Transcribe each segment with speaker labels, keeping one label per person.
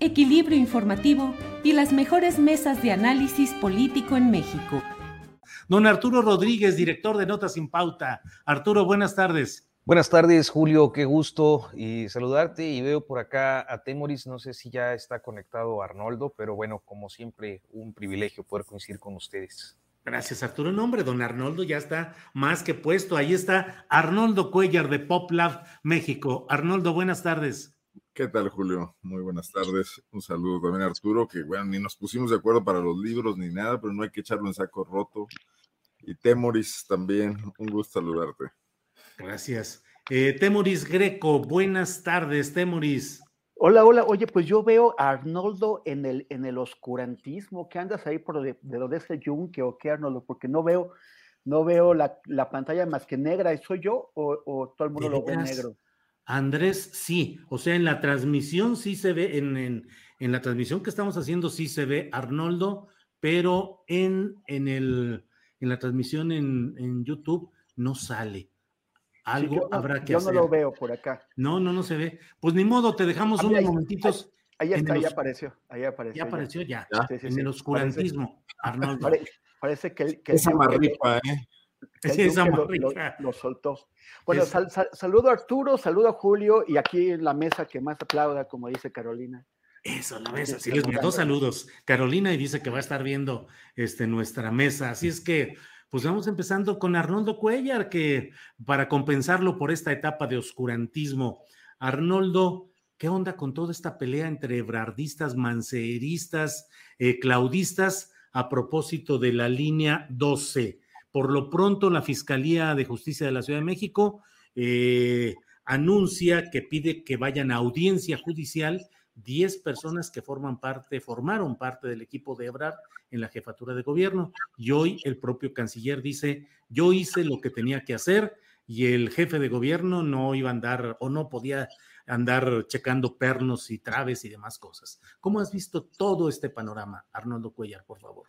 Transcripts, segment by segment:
Speaker 1: equilibrio informativo y las mejores mesas de análisis político en México.
Speaker 2: Don Arturo Rodríguez, director de Notas sin Pauta. Arturo, buenas tardes.
Speaker 3: Buenas tardes, Julio, qué gusto y saludarte. Y veo por acá a Temoris, no sé si ya está conectado Arnoldo, pero bueno, como siempre, un privilegio poder coincidir con ustedes.
Speaker 2: Gracias, Arturo. No, hombre, don Arnoldo ya está más que puesto. Ahí está Arnoldo Cuellar de Pop Lab México. Arnoldo, buenas tardes.
Speaker 4: ¿Qué tal, Julio? Muy buenas tardes. Un saludo también a Arturo, que bueno, ni nos pusimos de acuerdo para los libros ni nada, pero no hay que echarlo en saco roto. Y Temoris también, un gusto saludarte.
Speaker 2: Gracias. Eh, Temoris Greco, buenas tardes, Temoris.
Speaker 5: Hola, hola. Oye, pues yo veo a Arnoldo en el, en el oscurantismo. ¿Qué andas ahí por de, de donde es el yunque o qué, Arnoldo? Porque no veo, no veo la, la pantalla más que negra. ¿Soy yo o, o todo el mundo lo ve negro?
Speaker 2: Andrés, sí. O sea, en la transmisión sí se ve, en, en, en, la transmisión que estamos haciendo sí se ve Arnoldo, pero en, en, el, en la transmisión en, en YouTube no sale. Algo
Speaker 5: sí, no,
Speaker 2: habrá que
Speaker 5: yo
Speaker 2: hacer.
Speaker 5: Yo no lo veo por acá.
Speaker 2: No, no, no se ve. Pues ni modo, te dejamos unos
Speaker 5: ahí,
Speaker 2: momentitos.
Speaker 5: Ahí, está,
Speaker 2: los...
Speaker 5: ya apareció. Ahí apareció.
Speaker 2: Ya apareció, ya.
Speaker 4: ya.
Speaker 5: Sí, sí,
Speaker 2: en
Speaker 5: sí.
Speaker 2: el oscurantismo,
Speaker 5: parece,
Speaker 2: Arnoldo.
Speaker 5: Pare, parece que, que
Speaker 4: esa marripa, ¿eh?
Speaker 5: Que
Speaker 2: Sí, esa
Speaker 5: lo, lo, lo, soltó. Bueno, es... sal, sal, saludo a Arturo, saludo a Julio y aquí en la mesa que más aplauda, como dice Carolina.
Speaker 2: Eso, la mesa. Sí, les mandó saludos. Carolina y dice que va a estar viendo este, nuestra mesa. Así es que, pues vamos empezando con Arnoldo Cuellar, que para compensarlo por esta etapa de oscurantismo, Arnoldo, ¿qué onda con toda esta pelea entre ebrardistas, manceristas, eh, claudistas a propósito de la línea 12? Por lo pronto, la Fiscalía de Justicia de la Ciudad de México eh, anuncia que pide que vayan a audiencia judicial 10 personas que forman parte, formaron parte del equipo de Ebrard en la jefatura de gobierno. Y hoy el propio canciller dice, yo hice lo que tenía que hacer y el jefe de gobierno no iba a andar o no podía andar checando pernos y traves y demás cosas. ¿Cómo has visto todo este panorama, Arnoldo Cuellar, por favor?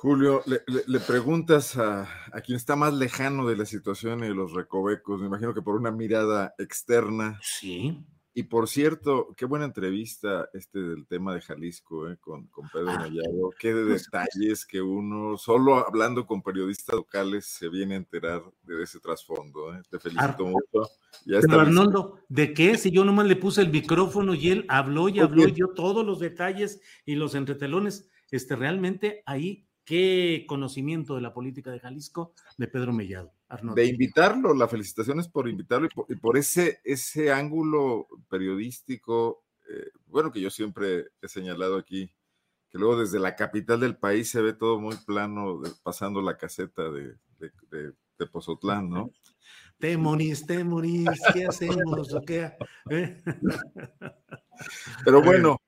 Speaker 4: Julio, le, le, le preguntas a, a, quien está más lejano de la situación y de los recovecos, me imagino que por una mirada externa.
Speaker 2: Sí.
Speaker 4: Y por cierto, qué buena entrevista este del tema de Jalisco eh, con, con, Pedro ah, Mellado. Qué de detalles que uno, solo hablando con periodistas locales, se viene a enterar de ese trasfondo. Eh. Te felicito
Speaker 2: Ar
Speaker 4: mucho.
Speaker 2: Ya Pero Arnoldo, ¿de qué? Si yo nomás le puse el micrófono y él habló y habló y dio todos los detalles y los entretelones, este, realmente ahí qué conocimiento de la política de Jalisco de Pedro Mellado. Arnoldo.
Speaker 4: De invitarlo, la felicitación es por invitarlo y por, y por ese, ese ángulo periodístico, eh, bueno, que yo siempre he señalado aquí, que luego desde la capital del país se ve todo muy plano, de, pasando la caseta de, de, de, de Pozotlán, ¿no?
Speaker 2: Temoris, Temoris, ¿qué hacemos? ¿O qué? ¿Eh?
Speaker 4: Pero bueno,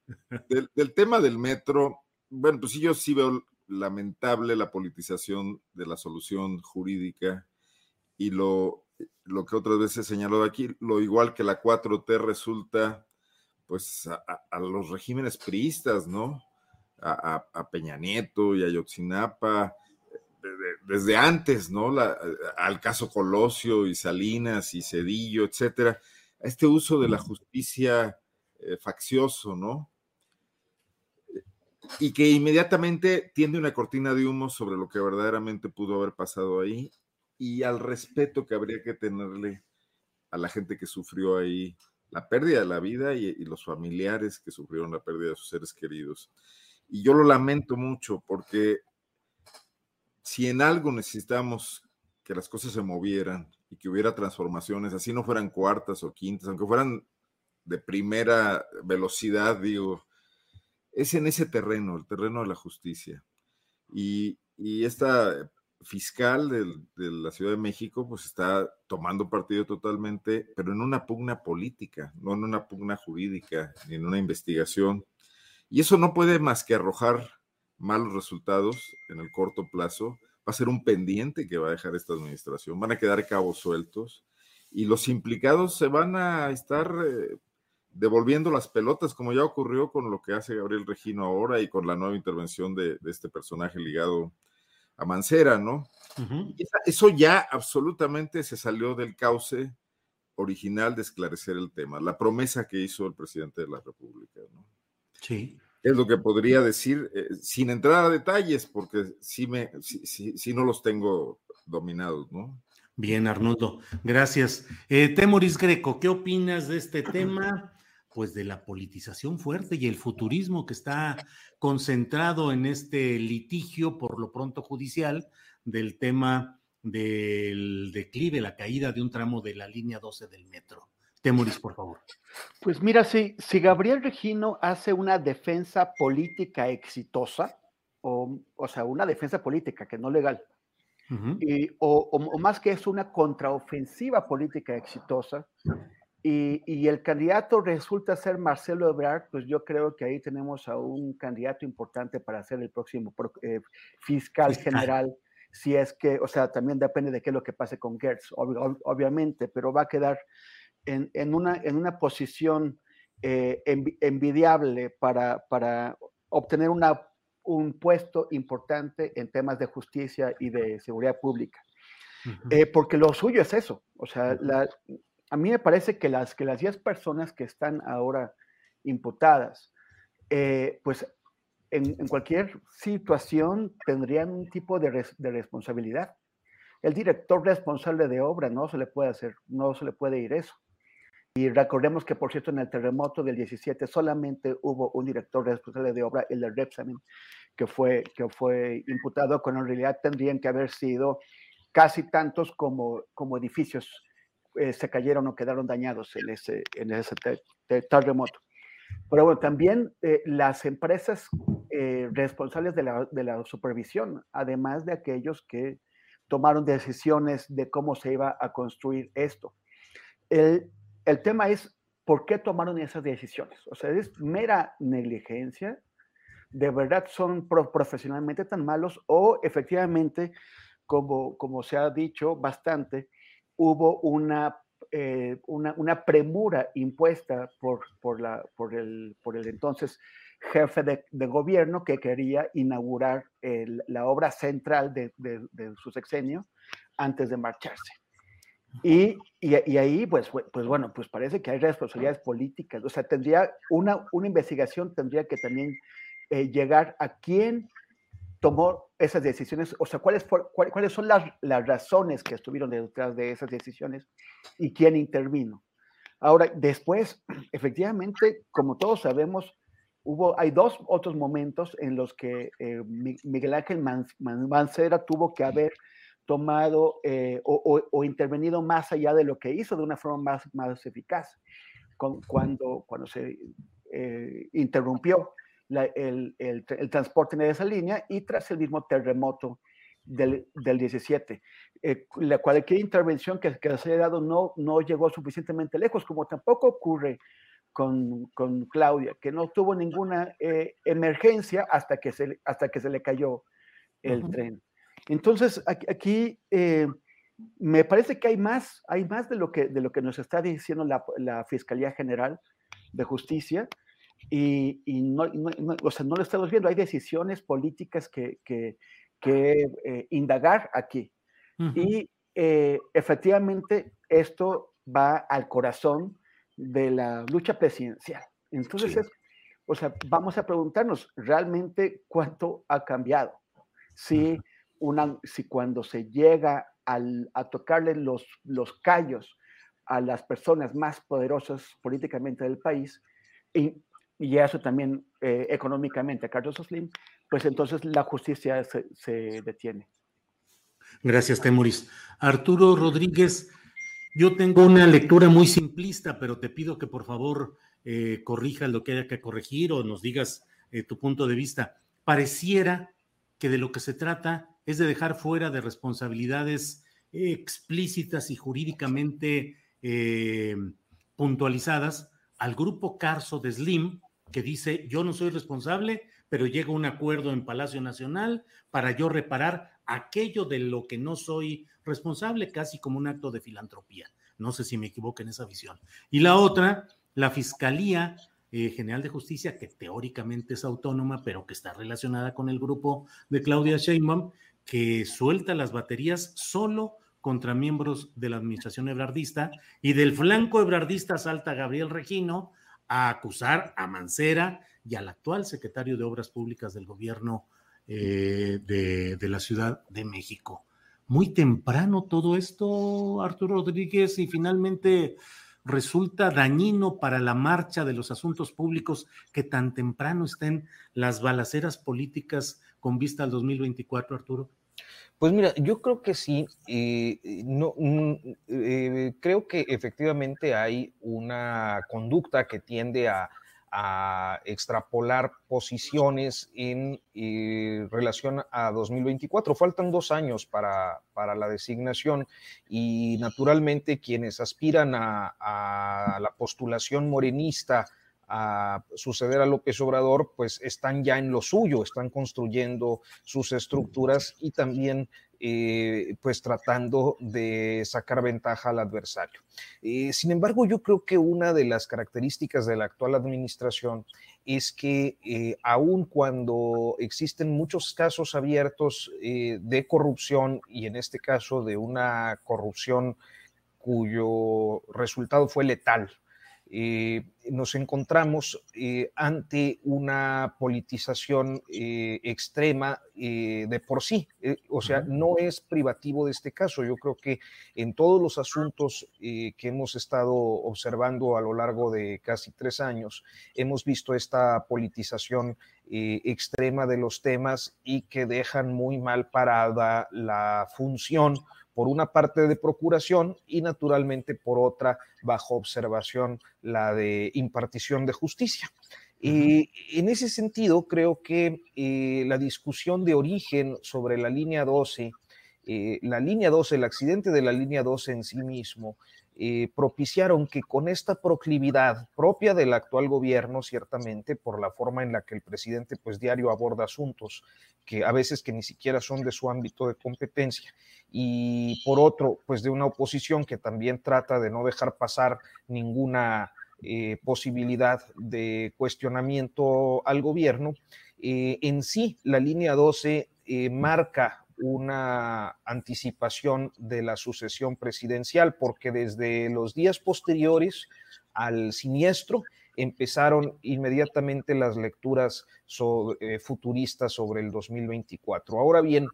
Speaker 4: del, del tema del metro, bueno, pues sí, yo sí veo lamentable la politización de la solución jurídica y lo, lo que otras veces he señalado aquí, lo igual que la 4T resulta pues a, a los regímenes priistas, ¿no? A, a, a, Peña Nieto y a Yotzinapa, desde antes, ¿no? La, al caso Colosio y Salinas y Cedillo, etcétera. este uso de la justicia eh, faccioso, ¿no? Y que inmediatamente tiende una cortina de humo sobre lo que verdaderamente pudo haber pasado ahí y al respeto que habría que tenerle a la gente que sufrió ahí la pérdida de la vida y, los familiares que sufrieron la pérdida de sus seres queridos. Y yo lo lamento mucho porque si en algo necesitamos que las cosas se movieran y que hubiera transformaciones, así no fueran cuartas o quintas, aunque fueran de primera velocidad, digo, es en ese terreno, el terreno de la justicia. Y, esta fiscal de la Ciudad de México, pues está tomando partido totalmente, pero en una pugna política, no en una pugna jurídica, ni en una investigación. Y eso no puede más que arrojar malos resultados en el corto plazo va a ser un pendiente que va a dejar esta administración. Van a quedar cabos sueltos y los implicados se van a estar eh, devolviendo las pelotas, como ya ocurrió con lo que hace Gabriel Regino ahora y con la nueva intervención de, este personaje ligado a Mancera, ¿no? Eso ya absolutamente se salió del cauce original de esclarecer el tema, la promesa que hizo el presidente de la República, ¿no?
Speaker 2: Sí
Speaker 4: es lo que podría decir, eh, sin entrar a detalles, porque sí, me, sí, no los tengo dominados, ¿no?
Speaker 2: Bien, Arnoldo, gracias. Eh, Temoris Greco, ¿qué opinas de este tema? Pues de la politización fuerte y el futurismo que está concentrado en este litigio, por lo pronto judicial, del tema del declive, la caída de un tramo de la línea 12 del metro. Temoris, por favor.
Speaker 5: Pues mira, si, si Gabriel Regino hace una defensa política exitosa, o, o sea, una defensa política que no legal, y, o, o, más que es una contraofensiva política exitosa, y, y, el candidato resulta ser Marcelo Ebrard, pues yo creo que ahí tenemos a un candidato importante para ser el próximo eh, fiscal, general, si es que, o sea, también depende de qué es lo que pase con Gertz, obviamente, pero va a quedar en, una, en una posición eh, envidiable para, para obtener una, un puesto importante en temas de justicia y de seguridad pública. Eh, porque lo suyo es eso. O sea, a mí me parece que las, que las 10 personas que están ahora imputadas, eh, pues en, cualquier situación tendrían un tipo de, responsabilidad. El director responsable de obra no se le puede hacer, no se le puede ir eso. Y recordemos que, por cierto, en el terremoto del 17 solamente hubo un director responsable de obra, el de Repsamen, que fue, que fue imputado, cuando en realidad tendrían que haber sido casi tantos como, como edificios eh, se cayeron o quedaron dañados en ese, en ese terremoto. Pero bueno, también eh, las empresas eh, responsables de la, de la supervisión, además de aquellos que tomaron decisiones de cómo se iba a construir esto. El, el tema es por qué tomaron esas decisiones. O sea, es mera negligencia, de verdad son profesionalmente tan malos o efectivamente, como, como se ha dicho bastante, hubo una, eh, una, premura impuesta por, por, la, por, el, por el entonces jefe de, gobierno que quería inaugurar la obra central de, de su sexenio antes de marcharse. Y, y, ahí, pues, pues bueno, pues parece que hay responsabilidades políticas. O sea, tendría una, una investigación, tendría que también eh, llegar a quién tomó esas decisiones, o sea, cuáles, son las, razones que estuvieron detrás de esas decisiones y quién intervino. Ahora, después, efectivamente, como todos sabemos, hubo, hay dos otros momentos en los que eh, Miguel Ángel Mancera tuvo que haber tomado eh, o, intervenido más allá de lo que hizo de una forma más, más eficaz, cuando, cuando se eh, interrumpió el, el, transporte en esa línea y tras el mismo terremoto del, del 17. Eh, la cualquier intervención que, que, se haya dado no, no llegó suficientemente lejos, como tampoco ocurre con, con Claudia, que no tuvo ninguna emergencia hasta que, se, hasta que se le cayó el tren. Entonces, aquí, eh, me parece que hay más, hay más de lo que, de lo que nos está diciendo la, Fiscalía General de Justicia y, no, o sea, no lo estamos viendo. Hay decisiones políticas que, que, eh, indagar aquí. Y eh, efectivamente esto va al corazón de la lucha presidencial. Entonces, es, o sea, vamos a preguntarnos realmente cuánto ha cambiado. Si, una, si cuando se llega al, a tocarle los, los callos a las personas más poderosas políticamente del país, y, y eso también eh, económicamente a Carlos Slim, pues entonces la justicia se, detiene.
Speaker 2: Gracias, Temoris. Arturo Rodríguez, yo tengo una lectura muy simplista, pero te pido que por favor eh, corrijas lo que haya que corregir o nos digas eh, tu punto de vista. Pareciera que de lo que se trata es de dejar fuera de responsabilidades explícitas y jurídicamente puntualizadas al grupo Carso de Slim, que dice, yo no soy responsable, pero llega un acuerdo en Palacio Nacional para yo reparar aquello de lo que no soy responsable, casi como un acto de filantropía. No sé si me equivoco en esa visión. Y la otra, la Fiscalía eh, General de Justicia, que teóricamente es autónoma, pero que está relacionada con el grupo de Claudia Sheinbaum, que suelta las baterías solo contra miembros de la administración ebrardista y del flanco ebrardista salta Gabriel Regino a acusar a Mancera y al actual secretario de Obras Públicas del gobierno eh, de, de, la Ciudad de México. Muy temprano todo esto, Arturo Rodríguez, y finalmente resulta dañino para la marcha de los asuntos públicos que tan temprano estén las balaceras políticas con vista al 2024, Arturo.
Speaker 3: Pues mira, yo creo que sí. Eh, no, mm, eh, creo que efectivamente hay una conducta que tiende a, extrapolar posiciones en eh, relación a 2024. Faltan dos años para, para, la designación y naturalmente quienes aspiran a la postulación morenista a suceder a López Obrador, pues están ya en lo suyo, están construyendo sus estructuras y también eh, pues tratando de sacar ventaja al adversario. Eh, sin embargo, yo creo que una de las características de la actual administración es que eh, aun cuando existen muchos casos abiertos de corrupción y en este caso de una corrupción cuyo resultado fue letal, eh, nos encontramos eh, ante una politización eh, extrema de por sí. o sea, no es privativo de este caso. Yo creo que en todos los asuntos que hemos estado observando a lo largo de casi tres años, hemos visto esta politización extrema de los temas y que dejan muy mal parada la función por una parte de procuración y naturalmente por otra bajo observación la de impartición de justicia. Y en ese sentido, creo que eh, la discusión de origen sobre la línea 12, eh, la línea 12, el accidente de la línea 12 en sí mismo, eh, propiciaron que con esta proclividad propia del actual gobierno, ciertamente, por la forma en la que el presidente pues diario aborda asuntos que a veces que ni siquiera son de su ámbito de competencia, y por otro, pues de una oposición que también trata de no dejar pasar ninguna eh, posibilidad de cuestionamiento al gobierno, eh, en sí la línea 12 marca una anticipación de la sucesión presidencial, porque desde los días posteriores al siniestro empezaron inmediatamente las lecturas eh, futuristas sobre el 2024. Ahora bien,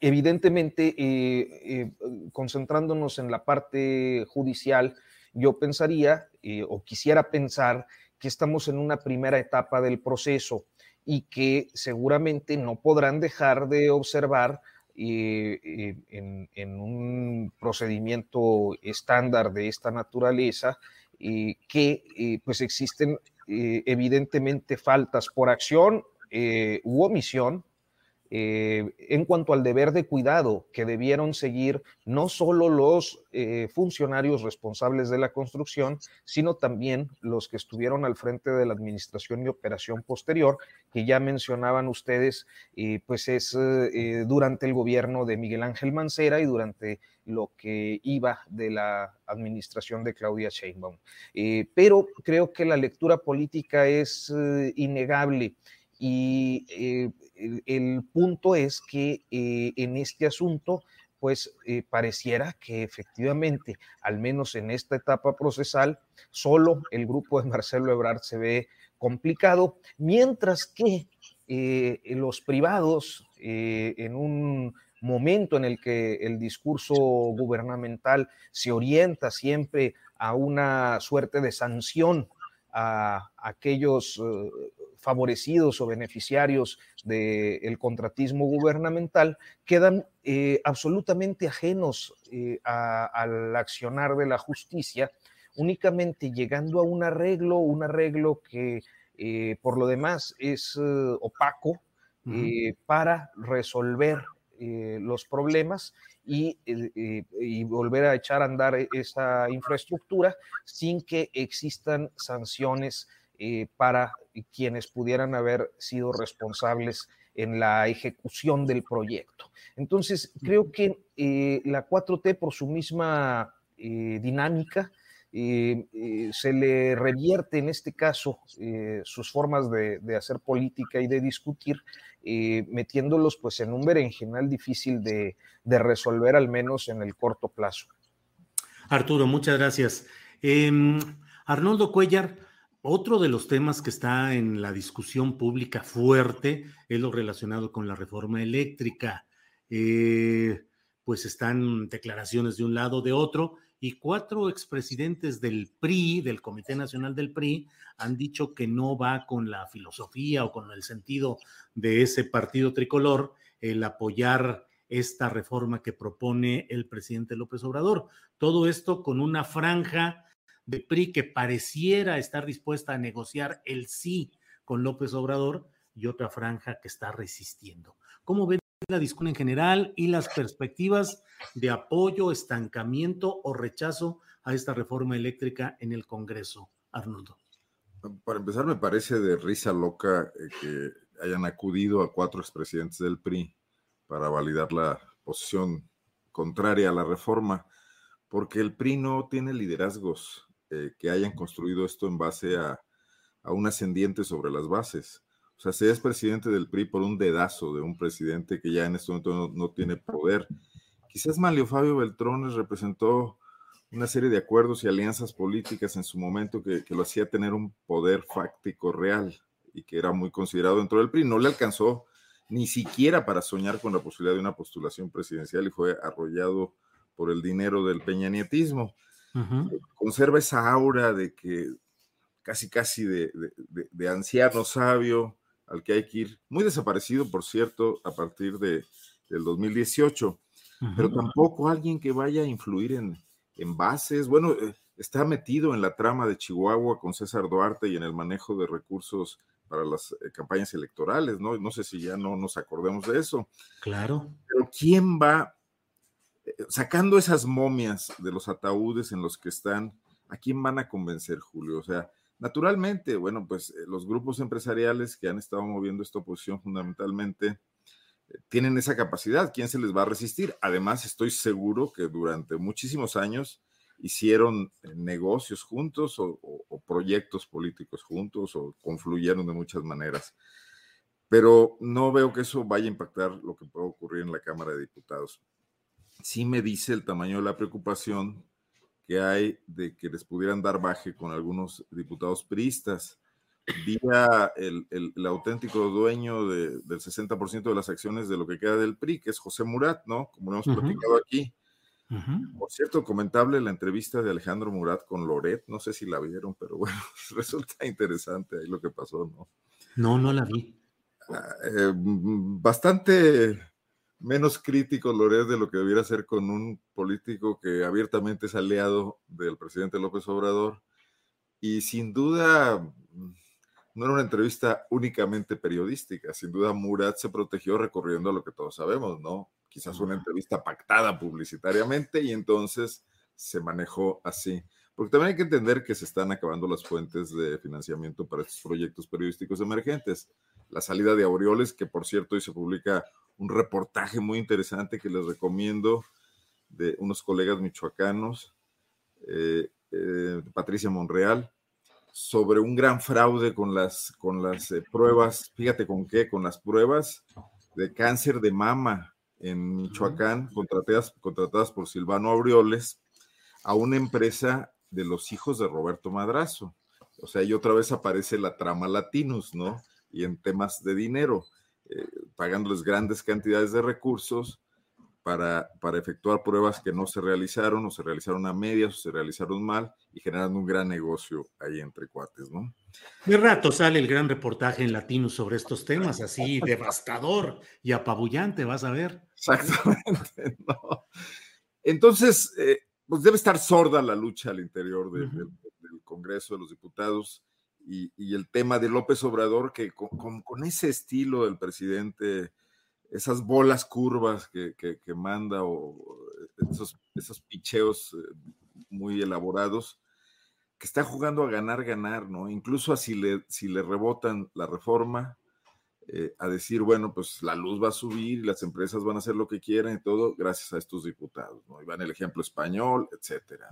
Speaker 3: evidentemente, eh, eh, concentrándonos en la parte judicial, yo pensaría o quisiera pensar que estamos en una primera etapa del proceso y que seguramente no podrán dejar de observar eh, en, un procedimiento estándar de esta naturaleza eh, que eh, pues existen evidentemente faltas por acción u omisión eh, en cuanto al deber de cuidado que debieron seguir no solo los eh, funcionarios responsables de la construcción, sino también los que estuvieron al frente de la administración y operación posterior, que ya mencionaban ustedes, eh, pues es durante el gobierno de Miguel Ángel Mancera y durante lo que iba de la administración de Claudia Sheinbaum. pero creo que la lectura política es innegable y el, punto es que eh, en este asunto, pues eh, pareciera que efectivamente, al menos en esta etapa procesal, solo el grupo de Marcelo Ebrard se ve complicado, mientras que eh, los privados, en un momento en el que el discurso gubernamental se orienta siempre a una suerte de sanción a aquellos favorecidos o beneficiarios del contratismo gubernamental quedan eh, absolutamente ajenos eh, al accionar de la justicia, únicamente llegando a un arreglo, un arreglo que eh, por lo demás es opaco para resolver los problemas y, y, volver a echar a andar esa infraestructura sin que existan sanciones eh, para quienes pudieran haber sido responsables en la ejecución del proyecto. Entonces, creo que eh, la 4T, por su misma eh, dinámica, se le revierte en este caso sus formas de, hacer política y de discutir, metiéndolos pues en un berenjenal difícil de, de, resolver, al menos en el corto plazo.
Speaker 2: Arturo, muchas gracias. Em, Arnoldo Cuellar, otro de los temas que está en la discusión pública fuerte es lo relacionado con la reforma eléctrica. Eh, pues están declaraciones de un lado, de otro, y cuatro expresidentes del PRI, del Comité Nacional del PRI, han dicho que no va con la filosofía o con el sentido de ese partido tricolor el apoyar esta reforma que propone el presidente López Obrador. Todo esto con una franja de PRI que pareciera estar dispuesta a negociar el sí con López Obrador y otra franja que está resistiendo. ¿Cómo ven la discusión en general y las perspectivas de apoyo, estancamiento o rechazo a esta reforma eléctrica en el Congreso, Arnoldo?
Speaker 4: Para empezar, me parece de risa loca eh, que hayan acudido a cuatro expresidentes del PRI para validar la posición contraria a la reforma, porque el PRI no tiene liderazgos eh, que hayan construido esto en base a, un ascendiente sobre las bases. O sea, se es presidente del PRI por un dedazo de un presidente que ya en este momento no, tiene poder. Quizás Manlio Fabio Beltrones representó una serie de acuerdos y alianzas políticas en su momento que, que, lo hacía tener un poder fáctico real y que era muy considerado dentro del PRI. No le alcanzó ni siquiera para soñar con la posibilidad de una postulación presidencial y fue arrollado por el dinero del peñanietismo. Conserva esa aura de que casi, casi de, anciano sabio al que hay que ir, muy desaparecido, por cierto, a partir de, del 2018, pero tampoco alguien que vaya a influir en, en bases. Bueno, eh, está metido en la trama de Chihuahua con César Duarte y en el manejo de recursos para las eh, campañas electorales, ¿no? No sé si ya no nos acordemos de eso.
Speaker 2: Claro.
Speaker 4: Pero ¿quién va sacando esas momias de los ataúdes en los que están, ¿a quién van a convencer, Julio? O sea, naturalmente, bueno, pues eh, los grupos empresariales que han estado moviendo esta oposición fundamentalmente eh, tienen esa capacidad. ¿Quién se les va a resistir? Además, estoy seguro que durante muchísimos años hicieron negocios juntos o, o proyectos políticos juntos o confluyeron de muchas maneras pero no veo que eso vaya a impactar lo que puede ocurrir en la Cámara de Diputados sí me dice el tamaño de la preocupación que hay de que les pudieran dar baje con algunos diputados priistas. Vía el, el, auténtico dueño del 60% de las acciones de lo que queda del PRI, que es José Murat, ¿no? Como lo hemos platicado aquí. Por cierto, comentable la entrevista de Alejandro Murat con Loret, no sé si la vieron, pero bueno, resulta interesante ahí lo que pasó, ¿no?
Speaker 2: No, no la vi.
Speaker 4: Ah, eh, bastante menos crítico Loret de lo que debiera ser con un político que abiertamente es aliado del presidente López Obrador. Y sin duda, mm, no era una entrevista únicamente periodística, sin duda Murat se protegió recorriendo a lo que todos sabemos, ¿no? Quizás una entrevista pactada publicitariamente y entonces se manejó así. Porque también hay que entender que se están acabando las fuentes de financiamiento para estos proyectos periodísticos emergentes. La salida de Aureoles, que por cierto hoy se publica un reportaje muy interesante que les recomiendo de unos colegas michoacanos, eh, eh, Patricia Monreal, sobre un gran fraude con las, con las eh, pruebas, fíjate con qué, con las pruebas de cáncer de mama en Michoacán, contratadas, contratadas por Silvano Aureoles, a una empresa de los hijos de Roberto Madrazo. O sea, y otra vez aparece la trama Latinus, ¿no? Y en temas de dinero, eh, pagándoles grandes cantidades de recursos para, para efectuar pruebas que no se realizaron o se realizaron a medias o se realizaron mal y generando un gran negocio ahí entre cuates, ¿no?
Speaker 2: De rato sale el gran reportaje en latino sobre estos temas, así devastador y apabullante, vas a ver.
Speaker 4: Exactamente, ¿no? Entonces, eh, pues debe estar sorda la lucha al interior del Congreso de los Diputados y, el tema de López Obrador, que con, con ese estilo del presidente esas bolas curvas que, manda o esos, esos picheos eh, muy elaborados, que está jugando a ganar, ganar, ¿no? Incluso así le, si le rebotan la reforma, eh, a decir, bueno, pues la luz va a subir y las empresas van a hacer lo que quieran y todo gracias a estos diputados, ¿no? Y van el ejemplo español, etcétera.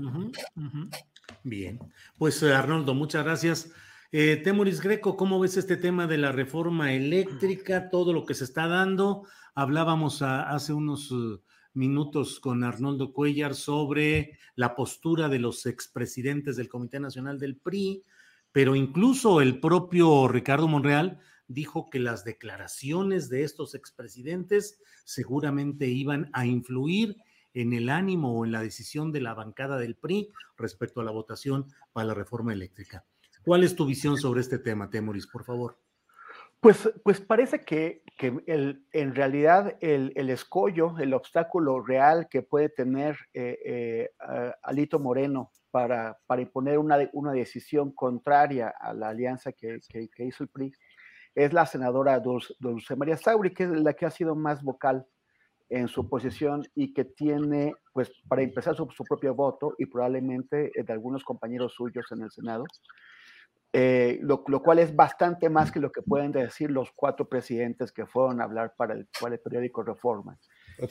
Speaker 2: Bien, pues eh, Arnoldo, muchas gracias. Eh, Temoris Greco, ¿cómo ves este tema de la reforma eléctrica, todo lo que se está dando? Hablábamos hace unos uh, minutos con Arnoldo Cuellar sobre la postura de los expresidentes del Comité Nacional del PRI, pero incluso el propio Ricardo Monreal dijo que las declaraciones de estos expresidentes seguramente iban a influir en el ánimo o en la decisión de la bancada del PRI respecto a la votación para la reforma eléctrica. ¿Cuál es tu visión sobre este tema, Temoris, por favor?
Speaker 5: Pues, pues parece que, el, en realidad el, escollo, el obstáculo real que puede tener eh, eh, Alito Moreno para, para imponer una, una, decisión contraria a la alianza que, hizo el PRI es la senadora Dulce, María Sauri, que es la que ha sido más vocal en su posición y que tiene, pues, para empezar su, su propio voto y probablemente de algunos compañeros suyos en el Senado, eh, lo, cual es bastante más que lo que pueden decir los cuatro presidentes que fueron a hablar para el, periódico Reforma.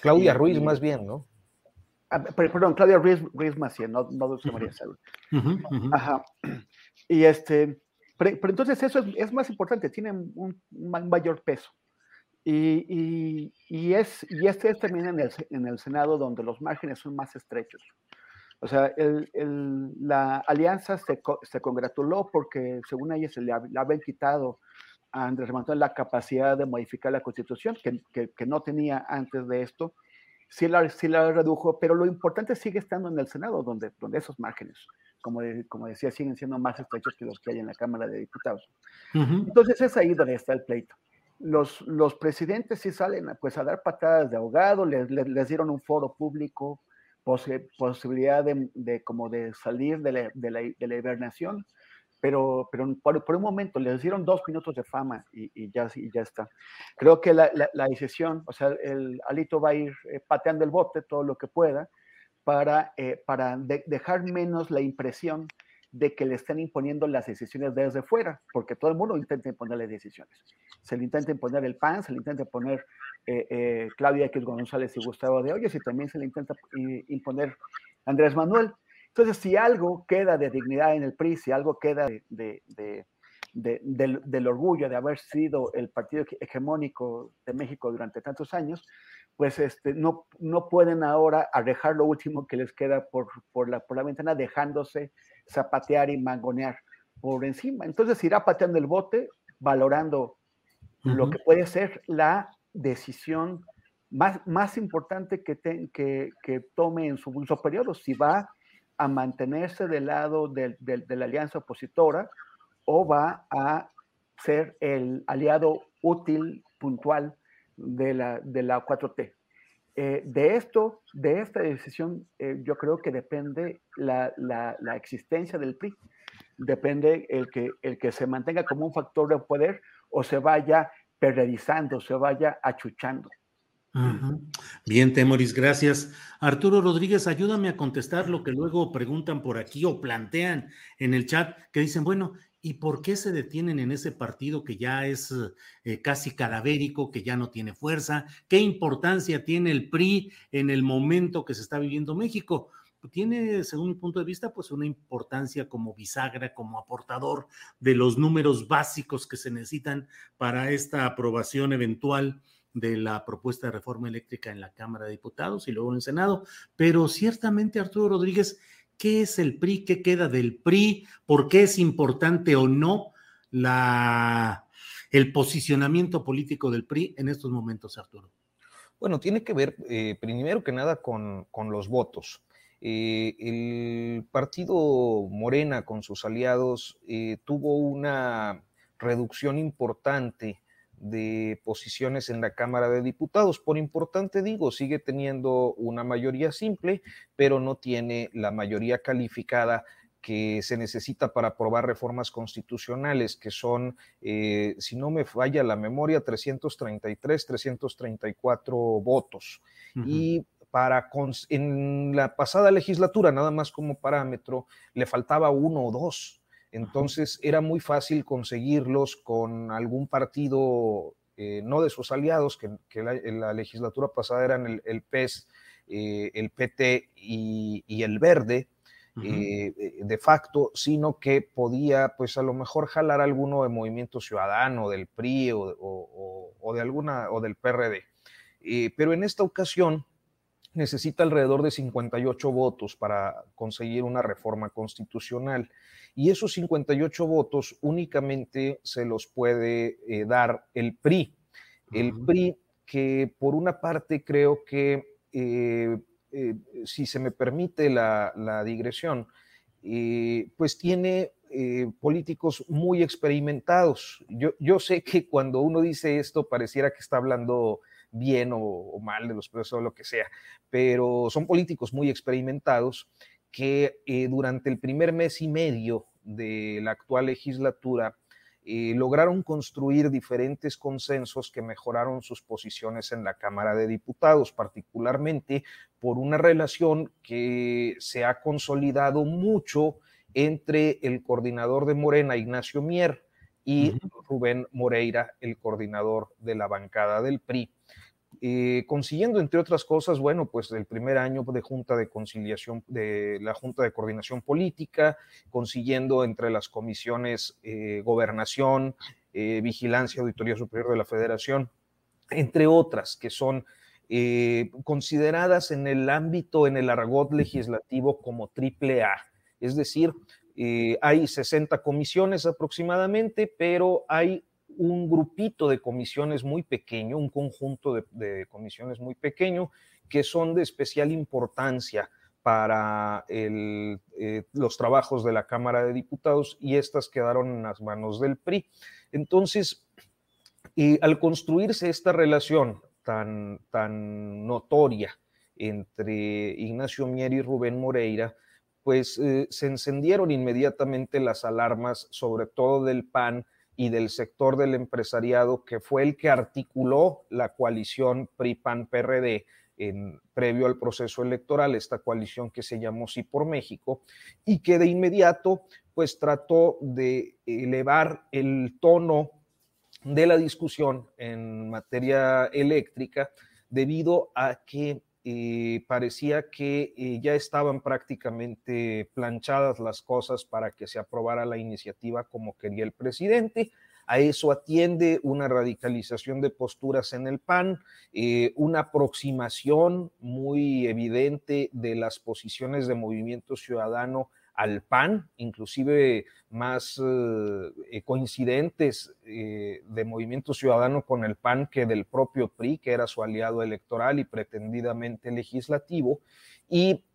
Speaker 3: Claudia Ruiz más bien, ¿no?
Speaker 5: Ah, perdón, Claudia Ruiz, Ruiz más bien, no, no Dulce María Salud. Ajá. Y este, pero, entonces eso es, más importante, tiene un, mayor peso. Y, y, es, y este es también en el, en el Senado donde los márgenes son más estrechos. O sea, la alianza se, se, congratuló porque, según ella, se le, habían quitado a Andrés Manuel la capacidad de modificar la constitución, que, que, no tenía antes de esto. Sí la, sí la, redujo, pero lo importante sigue estando en el Senado, donde, donde esos márgenes, como, como decía, siguen siendo más estrechos que los que hay en la Cámara de Diputados. Entonces es ahí donde está el pleito. Los, los presidentes sí salen pues, a dar patadas de ahogado, les, les, les dieron un foro público, posibilidad de, como de salir de la, de la, de la hibernación, pero, pero por, un momento les dieron dos minutos de fama y, y ya, y ya está. Creo que la, la, decisión, o sea, el Alito va a ir eh, pateando el bote todo lo que pueda para, eh, para dejar menos la impresión de que le estén imponiendo las decisiones desde fuera, porque todo el mundo intenta imponerle decisiones. Se le intenta imponer el PAN, se le intenta imponer eh, eh, Claudia X González y Gustavo de Hoyos, y también se le intenta imponer Andrés Manuel. Entonces, si algo queda de dignidad en el PRI, si algo queda de, del, orgullo de haber sido el partido hegemónico de México durante tantos años, pues este, no, no pueden ahora arrejar lo último que les queda por, por, la, por la ventana, dejándose zapatear y mangonear por encima. Entonces irá pateando el bote, valorando lo que puede ser la decisión más, más importante que, que, que, tome en su, en periodo, si va a mantenerse del lado de, de, la alianza opositora o va a ser el aliado útil, puntual de la, de la 4T. Eh, de esto, de esta decisión, eh, yo creo que depende la, la, la, existencia del PRI, depende el que, el que se mantenga como un factor de poder o se vaya periodizando, se vaya achuchando.
Speaker 2: Bien, Temoris, gracias. Arturo Rodríguez, ayúdame a contestar lo que luego preguntan por aquí o plantean en el chat, que dicen, bueno, ¿Y por qué se detienen en ese partido que ya es eh, casi cadavérico, que ya no tiene fuerza? ¿Qué importancia tiene el PRI en el momento que se está viviendo México? Tiene, según mi punto de vista, pues una importancia como bisagra, como aportador de los números básicos que se necesitan para esta aprobación eventual de la propuesta de reforma eléctrica en la Cámara de Diputados y luego en el Senado. Pero ciertamente, Arturo Rodríguez, ¿qué es el PRI? ¿Qué queda del PRI? ¿Por qué es importante o no la, el posicionamiento político del PRI en estos momentos, Arturo?
Speaker 3: Bueno, tiene que ver eh, primero que nada con, con los votos. Eh, el partido Morena con sus aliados eh, tuvo una reducción importante de posiciones en la Cámara de Diputados. Por importante digo, sigue teniendo una mayoría simple, pero no tiene la mayoría calificada que se necesita para aprobar reformas constitucionales, que son, eh, si no me falla la memoria, 333, 334 votos. Y para en la pasada legislatura, nada más como parámetro, le faltaba uno o dos. Entonces era muy fácil conseguirlos con algún partido, eh, no de sus aliados, que, en la legislatura pasada eran el, el PES, eh, el PT y, el Verde, eh, de facto, sino que podía, pues a lo mejor jalar alguno de Movimiento Ciudadano, del PRI o, o de alguna, o del PRD. pero en esta ocasión, necesita alrededor de 58 votos para conseguir una reforma constitucional. Y esos 58 votos únicamente se los puede eh, dar el PRI. El PRI que por una parte creo que, eh, eh, si se me permite la, digresión, pues tiene políticos muy experimentados. Yo, yo sé que cuando uno dice esto pareciera que está hablando bien o, mal de los presos o lo que sea, pero son políticos muy experimentados que eh, durante el primer mes y medio de la actual legislatura eh, lograron construir diferentes consensos que mejoraron sus posiciones en la Cámara de Diputados, particularmente por una relación que se ha consolidado mucho entre el coordinador de Morena, Ignacio Mier, y Rubén Moreira, el coordinador de la bancada del PRI. Eh, consiguiendo, entre otras cosas, bueno, pues el primer año de Junta de Conciliación, de la Junta de Coordinación Política, consiguiendo entre las comisiones eh, Gobernación, eh, Vigilancia, Auditoría Superior de la Federación, entre otras que son consideradas en el ámbito, en el argot legislativo como triple A. Es decir, hay 60 comisiones aproximadamente, pero hay un grupito de comisiones muy pequeño, un conjunto de, comisiones muy pequeño que son de especial importancia para eh, los trabajos de la Cámara de Diputados y estas quedaron en las manos del PRI. Entonces, al construirse esta relación tan, tan notoria entre Ignacio Mier y Rubén Moreira, pues eh, se encendieron inmediatamente las alarmas, sobre todo del PAN, y del sector del empresariado, que fue el que articuló la coalición PRI-PAN-PRD previo al proceso electoral, esta coalición que se llamó Sí por México, y que de inmediato pues trató de elevar el tono de la discusión en materia eléctrica debido a que parecía que eh, ya estaban prácticamente planchadas las cosas para que se aprobara la iniciativa como quería el presidente. A eso atiende una radicalización de posturas en el PAN, eh, una aproximación muy evidente de las posiciones de movimiento ciudadano al PAN, inclusive más eh, eh, coincidentes eh, de Movimiento Ciudadano con el PAN que del propio PRI, que era su aliado electoral y pretendidamente legislativo. Y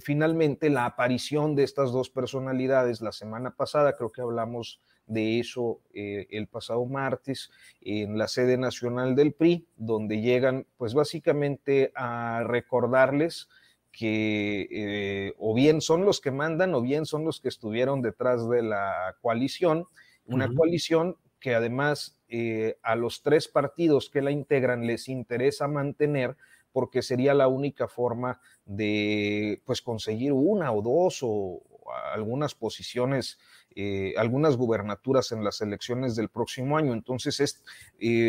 Speaker 3: finalmente la aparición de estas dos personalidades la semana pasada, creo que hablamos de eso el pasado martes en la sede nacional del PRI, donde llegan pues básicamente a recordarles que eh, o bien son los que mandan o bien son los que estuvieron detrás de la coalición, una coalición que además eh, a los tres partidos que la integran les interesa mantener porque sería la única forma de pues conseguir una o dos o algunas posiciones, eh, algunas gubernaturas en las elecciones del próximo año. Entonces es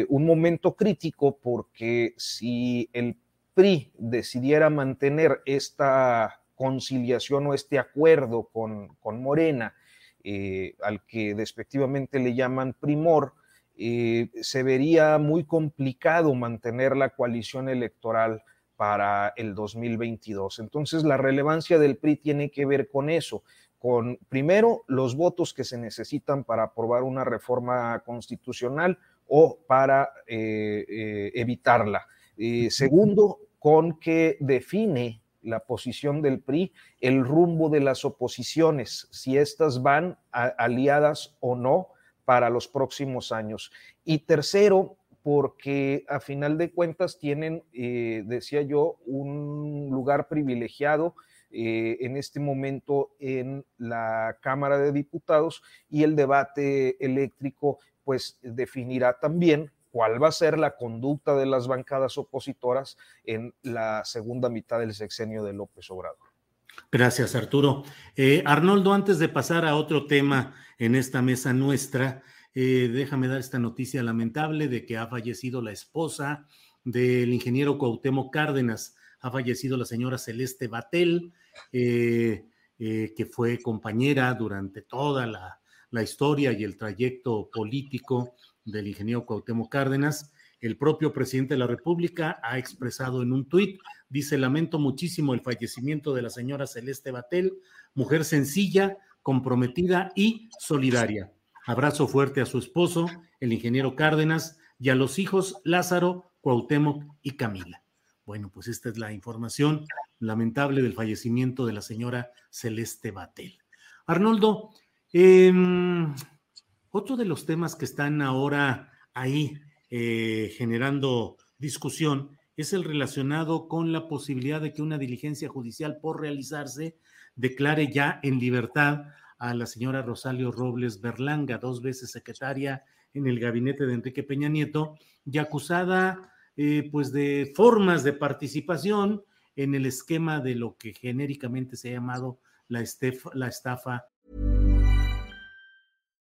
Speaker 3: un momento crítico porque si el PRI decidiera mantener esta conciliación o este acuerdo con, Morena, eh, al que despectivamente le llaman primor, eh, se vería muy complicado mantener la coalición electoral para el 2022. Entonces, la relevancia del PRI tiene que ver con eso, con primero los votos que se necesitan para aprobar una reforma constitucional o para eh, eh, segundo, con que define la posición del PRI, el rumbo de las oposiciones, si éstas van aliadas o no para los próximos años. Y tercero, porque a final de cuentas tienen, eh, decía yo, un lugar privilegiado eh, en este momento en la Cámara de Diputados y el debate eléctrico pues definirá también cuál va a ser la conducta de las bancadas opositoras en la segunda mitad del sexenio de López Obrador.
Speaker 2: Gracias, Arturo. Eh, Arnoldo, antes de pasar a otro tema en esta mesa nuestra, eh, déjame dar esta noticia lamentable de que ha fallecido la esposa del ingeniero Cuauhtémoc Cárdenas. Ha fallecido la señora Celeste Batel, eh, que fue compañera durante toda la, la historia y el trayecto político del ingeniero Cuauhtémoc Cárdenas. El propio presidente de la República ha expresado en un tuit, dice, lamento muchísimo el fallecimiento de la señora Celeste Batel, mujer sencilla, comprometida y solidaria. Abrazo fuerte a su esposo, el ingeniero Cárdenas, y a los hijos Lázaro, Cuauhtémoc y Camila. Bueno, pues esta es la información lamentable del fallecimiento de la señora Celeste Batel. Arnoldo, eh, otro de los temas que están ahora ahí eh, generando discusión es el relacionado con la posibilidad de que una diligencia judicial por realizarse declare ya en libertad a la señora Rosario Robles Berlanga, dos veces secretaria en el gabinete de Enrique Peña Nieto y acusada eh, pues de formas de participación en el esquema de lo que genéricamente se ha llamado la, la estafa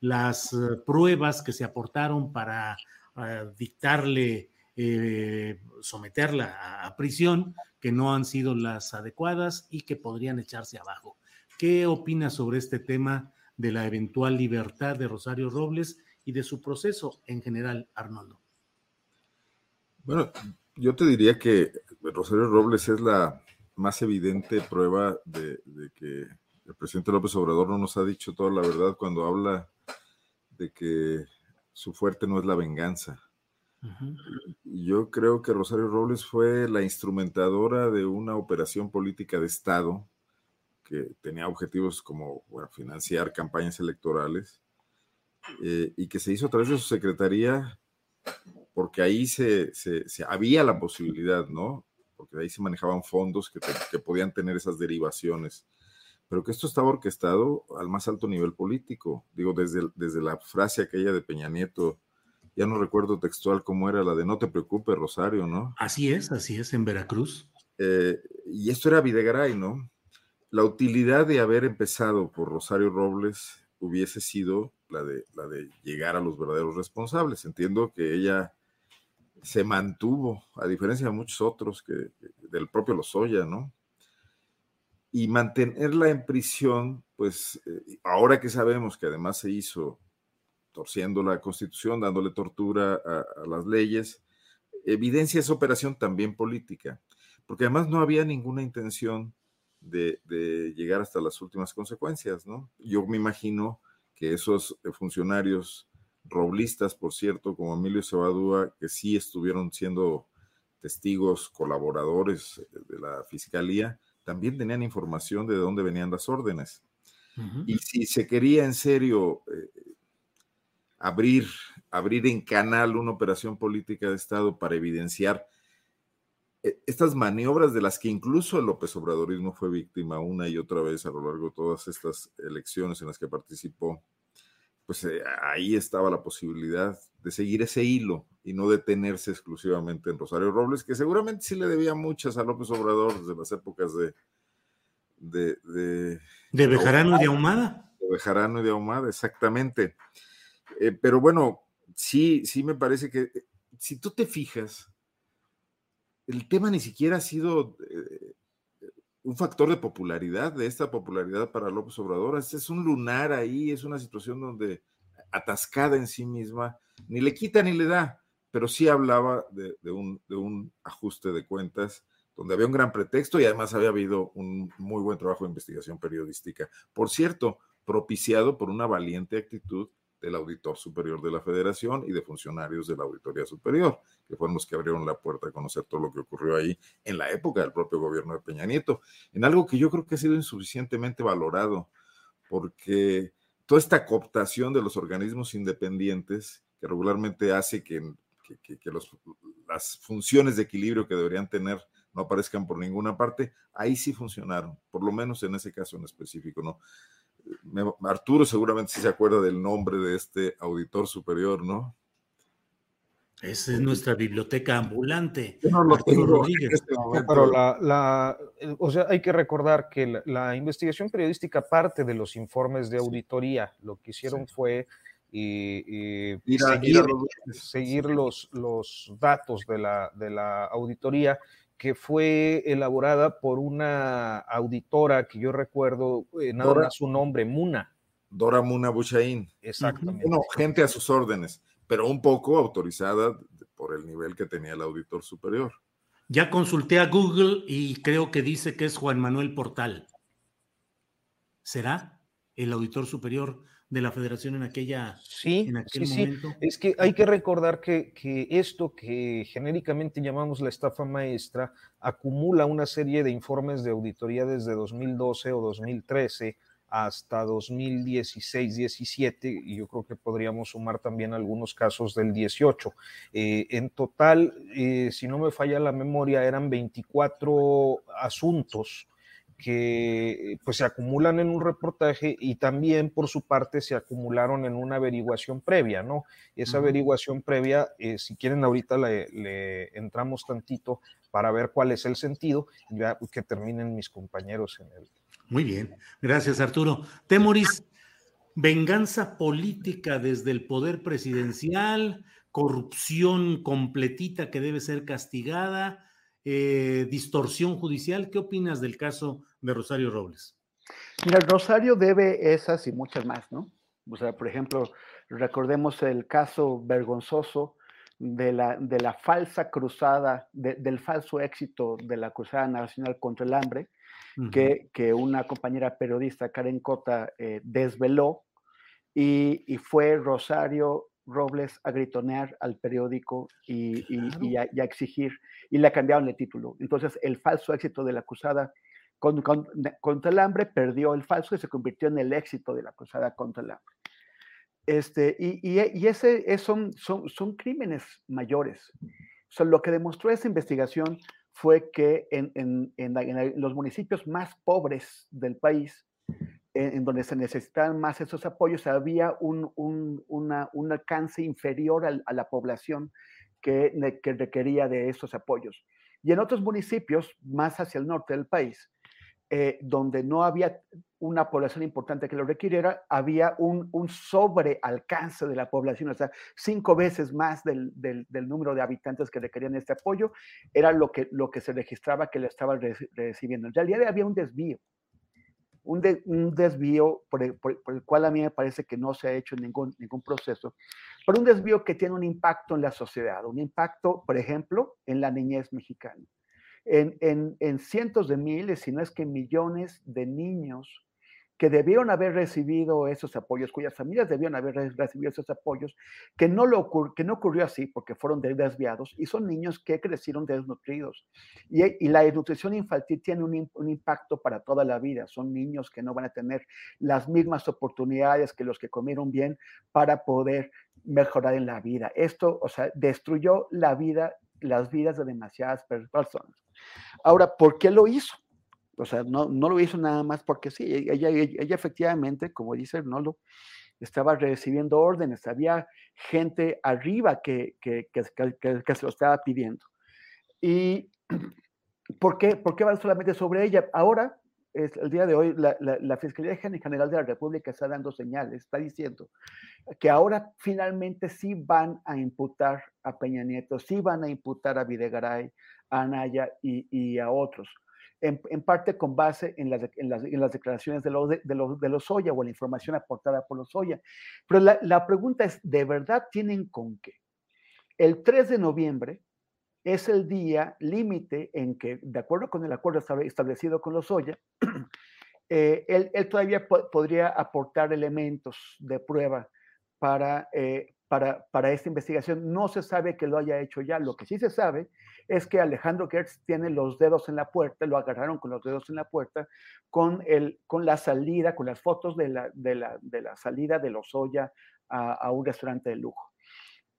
Speaker 2: las eh, pruebas que se aportaron para uh, dictarle, eh, someterla a, prisión, que no han sido las adecuadas y que podrían echarse abajo. ¿Qué opinas sobre este tema de la eventual libertad de Rosario Robles y de su proceso en general, Arnoldo?
Speaker 4: Bueno, yo te diría que Rosario Robles es la más evidente prueba de que el presidente López Obrador no nos ha dicho toda la verdad cuando habla de que su fuerte no es la venganza. Yo creo que Rosario Robles fue la instrumentadora de una operación política de Estado que tenía objetivos como financiar campañas electorales eh, y que se hizo a través de su secretaría porque ahí se, había la posibilidad, ¿no? Porque ahí se manejaban fondos que, que podían tener esas derivaciones pero que esto estaba orquestado al más alto nivel político. Digo, desde, desde la frase aquella de Peña Nieto, ya no recuerdo textual cómo era la de no te preocupes, Rosario, ¿no?
Speaker 2: Así es, así es, en Veracruz.
Speaker 4: Eh, y esto era Videgaray, ¿no? La utilidad de haber empezado por Rosario Robles hubiese sido la de, la de llegar a los verdaderos responsables. Entiendo que ella se mantuvo, a diferencia de muchos otros, que del propio Lozoya, ¿no? Y mantenerla en prisión, pues eh, ahora que sabemos que además se hizo torciendo la constitución, dándole tortura a, las leyes, evidencia esa operación también política, porque además no había ninguna intención de, llegar hasta las últimas consecuencias, ¿no? Yo me imagino que esos funcionarios roblistas, por cierto, como Emilio Cebadúa, que sí estuvieron siendo testigos, colaboradores de la fiscalía, también tenían información de dónde venían las órdenes. Y si se quería en serio eh, abrir, abrir en canal una operación política de Estado para evidenciar eh, estas maniobras de las que incluso el López Obradorismo fue víctima una y otra vez a lo largo de todas estas elecciones en las que participó, pues eh, ahí estaba la posibilidad de seguir ese hilo y no detenerse exclusivamente en Rosario Robles, que seguramente sí le debía muchas a López Obrador desde las épocas de...
Speaker 2: De, de, de Bejarano y de Ahumada.
Speaker 4: De Bejarano y de Ahumada, exactamente. Eh, pero bueno, sí, sí me parece que eh, si tú te fijas, el tema ni siquiera ha sido un factor de popularidad, de esta popularidad para López Obrador. Es un lunar ahí, es una situación donde atascada en sí misma, ni le quita ni le da, pero sí hablaba de, un, de un ajuste de cuentas donde había un gran pretexto y además había habido un muy buen trabajo de investigación periodística. Por cierto, propiciado por una valiente actitud del auditor superior de la federación y de funcionarios de la auditoría superior, que fueron los que abrieron la puerta a conocer todo lo que ocurrió ahí en la época del propio gobierno de Peña Nieto, en algo que yo creo que ha sido insuficientemente valorado, porque toda esta cooptación de los organismos independientes, que regularmente hace que, las funciones de equilibrio que deberían tener no aparezcan por ninguna parte, ahí sí funcionaron, por lo menos en ese caso en específico, ¿no? Arturo seguramente sí se acuerda del nombre de este auditor superior, ¿no?
Speaker 2: Esa es nuestra biblioteca ambulante.
Speaker 3: no lo tengo este Pero la, o sea, hay que recordar que la, investigación periodística parte de los informes de auditoría. Lo que hicieron fue seguir, seguir los, los datos de la, de la auditoría que fue elaborada por una auditora que yo recuerdo, eh, nada más su nombre, Muna.
Speaker 4: Dora Muna Buchaín.
Speaker 3: Exactamente.
Speaker 4: Bueno, gente a sus órdenes, pero un poco autorizada por el nivel que tenía el auditor superior.
Speaker 2: Ya consulté a Google y creo que dice que es Juan Manuel Portal. ¿Será el auditor superior de la federación en aquella
Speaker 3: sí, en aquel momento. Es que hay que recordar que, que, esto que genéricamente llamamos la estafa maestra acumula una serie de informes de auditoría desde 2012 o 2013 hasta 2016-17 y yo creo que podríamos sumar también algunos casos del 18. Eh, en total, eh, si no me falla la memoria, eran 24 asuntos que pues se acumulan en un reportaje y también por su parte se acumularon en una averiguación previa, ¿no? Esa averiguación previa, eh, si quieren ahorita le, entramos tantito para ver cuál es el sentido y ya que terminen mis compañeros en el...
Speaker 2: Muy bien, gracias Arturo. Temoris, venganza política desde el poder presidencial, corrupción completita que debe ser castigada, eh, distorsión judicial. ¿Qué opinas del caso de Rosario Robles?
Speaker 5: Mira, Rosario debe esas y muchas más, ¿no? O sea, por ejemplo, recordemos el caso vergonzoso de la, de la falsa cruzada, del falso éxito de la Cruzada Nacional contra el Hambre, que, que, una compañera periodista, Karen Cota, eh, desveló, y, y, fue Rosario Robles a gritonear al periódico y, y, a, y, a, exigir, y le cambiaron el título. Entonces, el falso éxito de la cruzada contra el hambre perdió el falso y se convirtió en el éxito de la cruzada contra el hambre. Este, y, ese son, son, son crímenes mayores. O lo que demostró esa investigación fue que en, en, en, los municipios más pobres del país, en, donde se necesitaban más esos apoyos, había un, un, una, un alcance inferior a la población que, que requería de esos apoyos. Y en otros municipios, más hacia el norte del país, eh, donde no había una población importante que lo requiriera, había un, un sobrealcance de la población, o sea, cinco veces más del, del, número de habitantes que requerían este apoyo, era lo que, lo que se registraba que le estaban recibiendo. En realidad había un desvío, un, un desvío por el, por el, cual a mí me parece que no se ha hecho ningún, ningún proceso, pero un desvío que tiene un impacto en la sociedad, un impacto, por ejemplo, en la niñez mexicana. En, en cientos de miles, si no es que millones de niños que debieron haber recibido esos apoyos, cuyas familias debieron haber recibido esos apoyos, que no, lo que no ocurrió así porque fueron desviados y son niños que crecieron desnutridos. Y, y la desnutrición infantil tiene un, un, impacto para toda la vida. Son niños que no van a tener las mismas oportunidades que los que comieron bien para poder mejorar en la vida. Esto, o sea, destruyó la vida, las vidas de demasiadas personas. Ahora, ¿por qué lo hizo? O sea, no, no lo hizo nada más porque sí, e-, ella, ella, efectivamente, como dice Arnoldo, estaba recibiendo órdenes, había gente arriba que, que, que, que, se lo estaba pidiendo. ¿Y por qué, por qué va solamente sobre ella? Ahora, es, el día de hoy, la, Fiscalía General de la República está dando señales, está diciendo que ahora finalmente sí van a imputar a Peña Nieto, sí van a imputar a Videgaray, a Anaya y a otros en, parte con base en las, en las, en las declaraciones de los, de, los, de los Oya o la información aportada por los Oya. Pero la, la pregunta es, ¿de verdad tienen con qué? El 3 de noviembre es el día límite en que, de acuerdo con el acuerdo establecido con los Oya, eh, él, él, todavía po podría aportar elementos de prueba para, eh, para, para, esta investigación. No se sabe que lo haya hecho ya. Lo que sí se sabe es que Alejandro Gertz tiene los dedos en la puerta, lo agarraron con los dedos en la puerta, con, el, con la salida, con las fotos de la, de la, de la salida de los Oya a, a, un restaurante de lujo.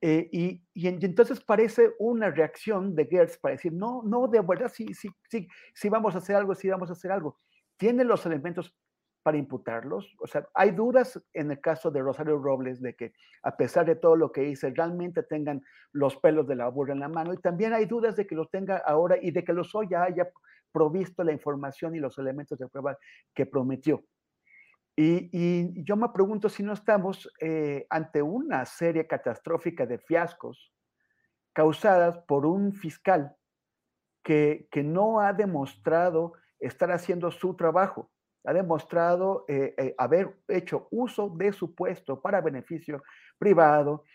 Speaker 5: Eh, y, y, entonces parece una reacción de Gertz para decir, no, no, de verdad, sí, sí, sí, sí vamos a hacer algo, sí vamos a hacer algo. Tiene los elementos para imputarlos. O sea, hay dudas en el caso de Rosario Robles de que a pesar de todo lo que hice, realmente tengan los pelos de la burra en la mano. Y también hay dudas de que los tenga ahora y de que los ya haya provisto la información y los elementos de prueba que prometió. Y, y yo me pregunto si no estamos eh, ante una serie catastrófica de fiascos causadas por un fiscal que, que no ha demostrado estar haciendo su trabajo ha demostrado eh, eh, haber hecho uso de su puesto para beneficio privado,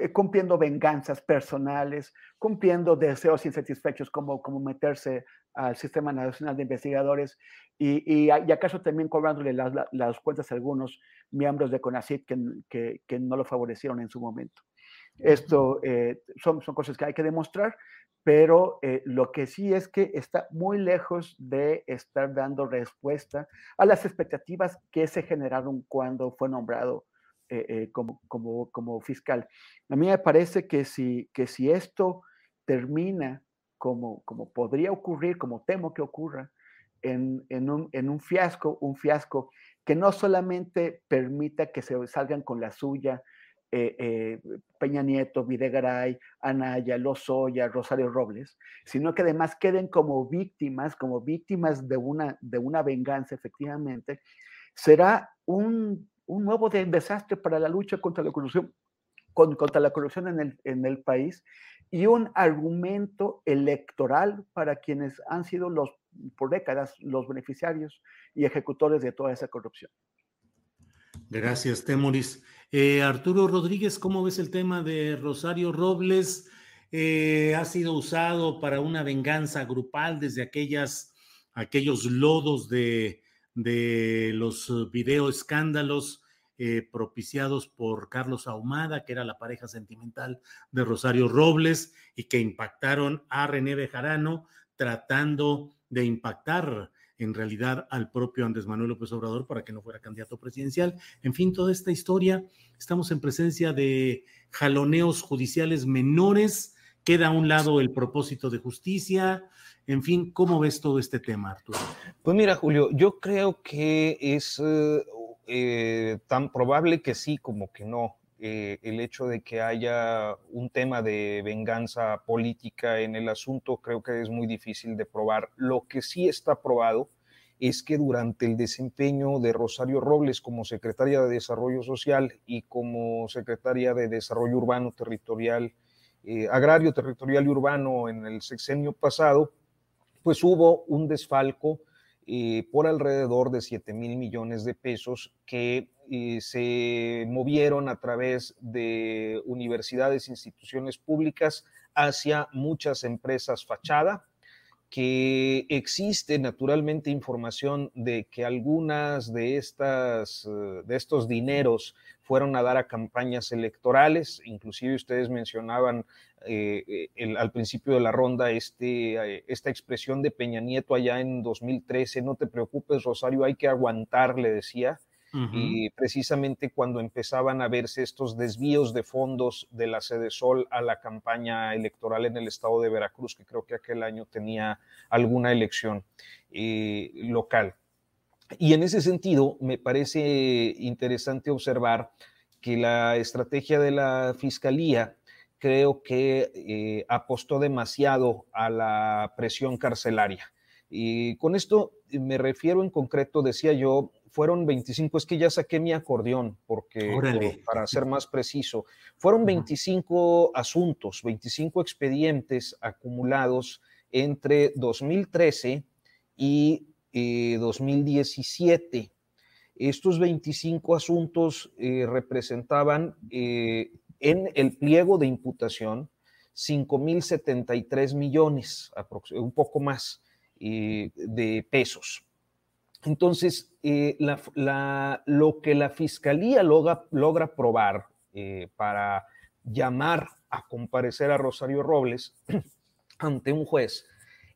Speaker 5: eh, cumpliendo venganzas personales, cumpliendo deseos insatisfechos como, como meterse al Sistema Nacional de Investigadores y, y, acaso también cobrándole las, las, cuentas a algunos miembros de CONACYT que, que, no lo favorecieron en su momento. Esto eh, son, cosas que hay que demostrar pero eh, lo que sí es que está muy lejos de estar dando respuesta a las expectativas que se generaron cuando fue nombrado eh, como, como, como, fiscal. A mí me parece que si, que si esto termina como, como podría ocurrir, como temo que ocurra, en, en, un, en un fiasco, un fiasco que no solamente permita que se salgan con la suya eh, eh, Peña Nieto, Videgaray, Anaya, Lozoya, Rosario Robles, sino que además queden como víctimas, como víctimas de una, de una venganza, efectivamente, será un, un nuevo desastre para la lucha contra la corrupción, contra la corrupción en el, en el país y un argumento electoral para quienes han sido los, por décadas los beneficiarios y ejecutores de toda esa corrupción.
Speaker 2: Gracias, Temoris. Eh, Arturo Rodríguez, ¿cómo ves el tema de Rosario Robles? Eh, ha sido usado para una venganza grupal desde aquellas, aquellos lodos de, de los video escándalos eh, propiciados por Carlos Ahumada, que era la pareja sentimental de Rosario Robles y que impactaron a René Bejarano tratando de impactar en realidad al propio Andrés Manuel López Obrador para que no fuera candidato presidencial. En fin, toda esta historia, estamos en presencia de jaloneos judiciales menores, queda a un lado el propósito de justicia. En fin, ¿cómo ves todo este tema, Arturo?
Speaker 3: Pues mira, Julio, yo creo que es eh, eh, tan probable que sí como que no. Eh, el hecho de que haya un tema de venganza política en el asunto creo que es muy difícil de probar. Lo que sí está probado es que durante el desempeño de Rosario Robles como secretaria de Desarrollo Social y como secretaria de Desarrollo Urbano Territorial, eh, Agrario Territorial y Urbano en el sexenio pasado, pues hubo un desfalco por alrededor de 7 mil millones de pesos que eh, se movieron a través de universidades, instituciones públicas hacia muchas empresas fachada que existe naturalmente información de que algunas de, estas, eh, de estos dineros fueron a dar a campañas electorales, inclusive ustedes mencionaban eh, eh, al principio de la ronda este, esta expresión de Peña Nieto allá en 2013, no te preocupes Rosario, hay que aguantar, le decía, y precisamente cuando empezaban a verse estos desvíos de fondos de la sede Sol a la campaña electoral en el estado de Veracruz, que creo que aquel año tenía alguna elección eh, local. Y en ese sentido, me parece interesante observar que la estrategia de la Fiscalía creo que eh, apostó demasiado a la presión carcelaria. Y con esto me refiero en concreto, decía yo, fueron 25, es que ya saqué mi acordeón, porque para ser más preciso, fueron 25 asuntos, 25 expedientes acumulados entre 2013 y 2017. Eh, Estos 25 asuntos eh, representaban eh, en el pliego de imputación 5.073 millones, un poco más de pesos. Entonces, lo que la fiscalía logra, probar para llamar a comparecer a Rosario Robles ante un juez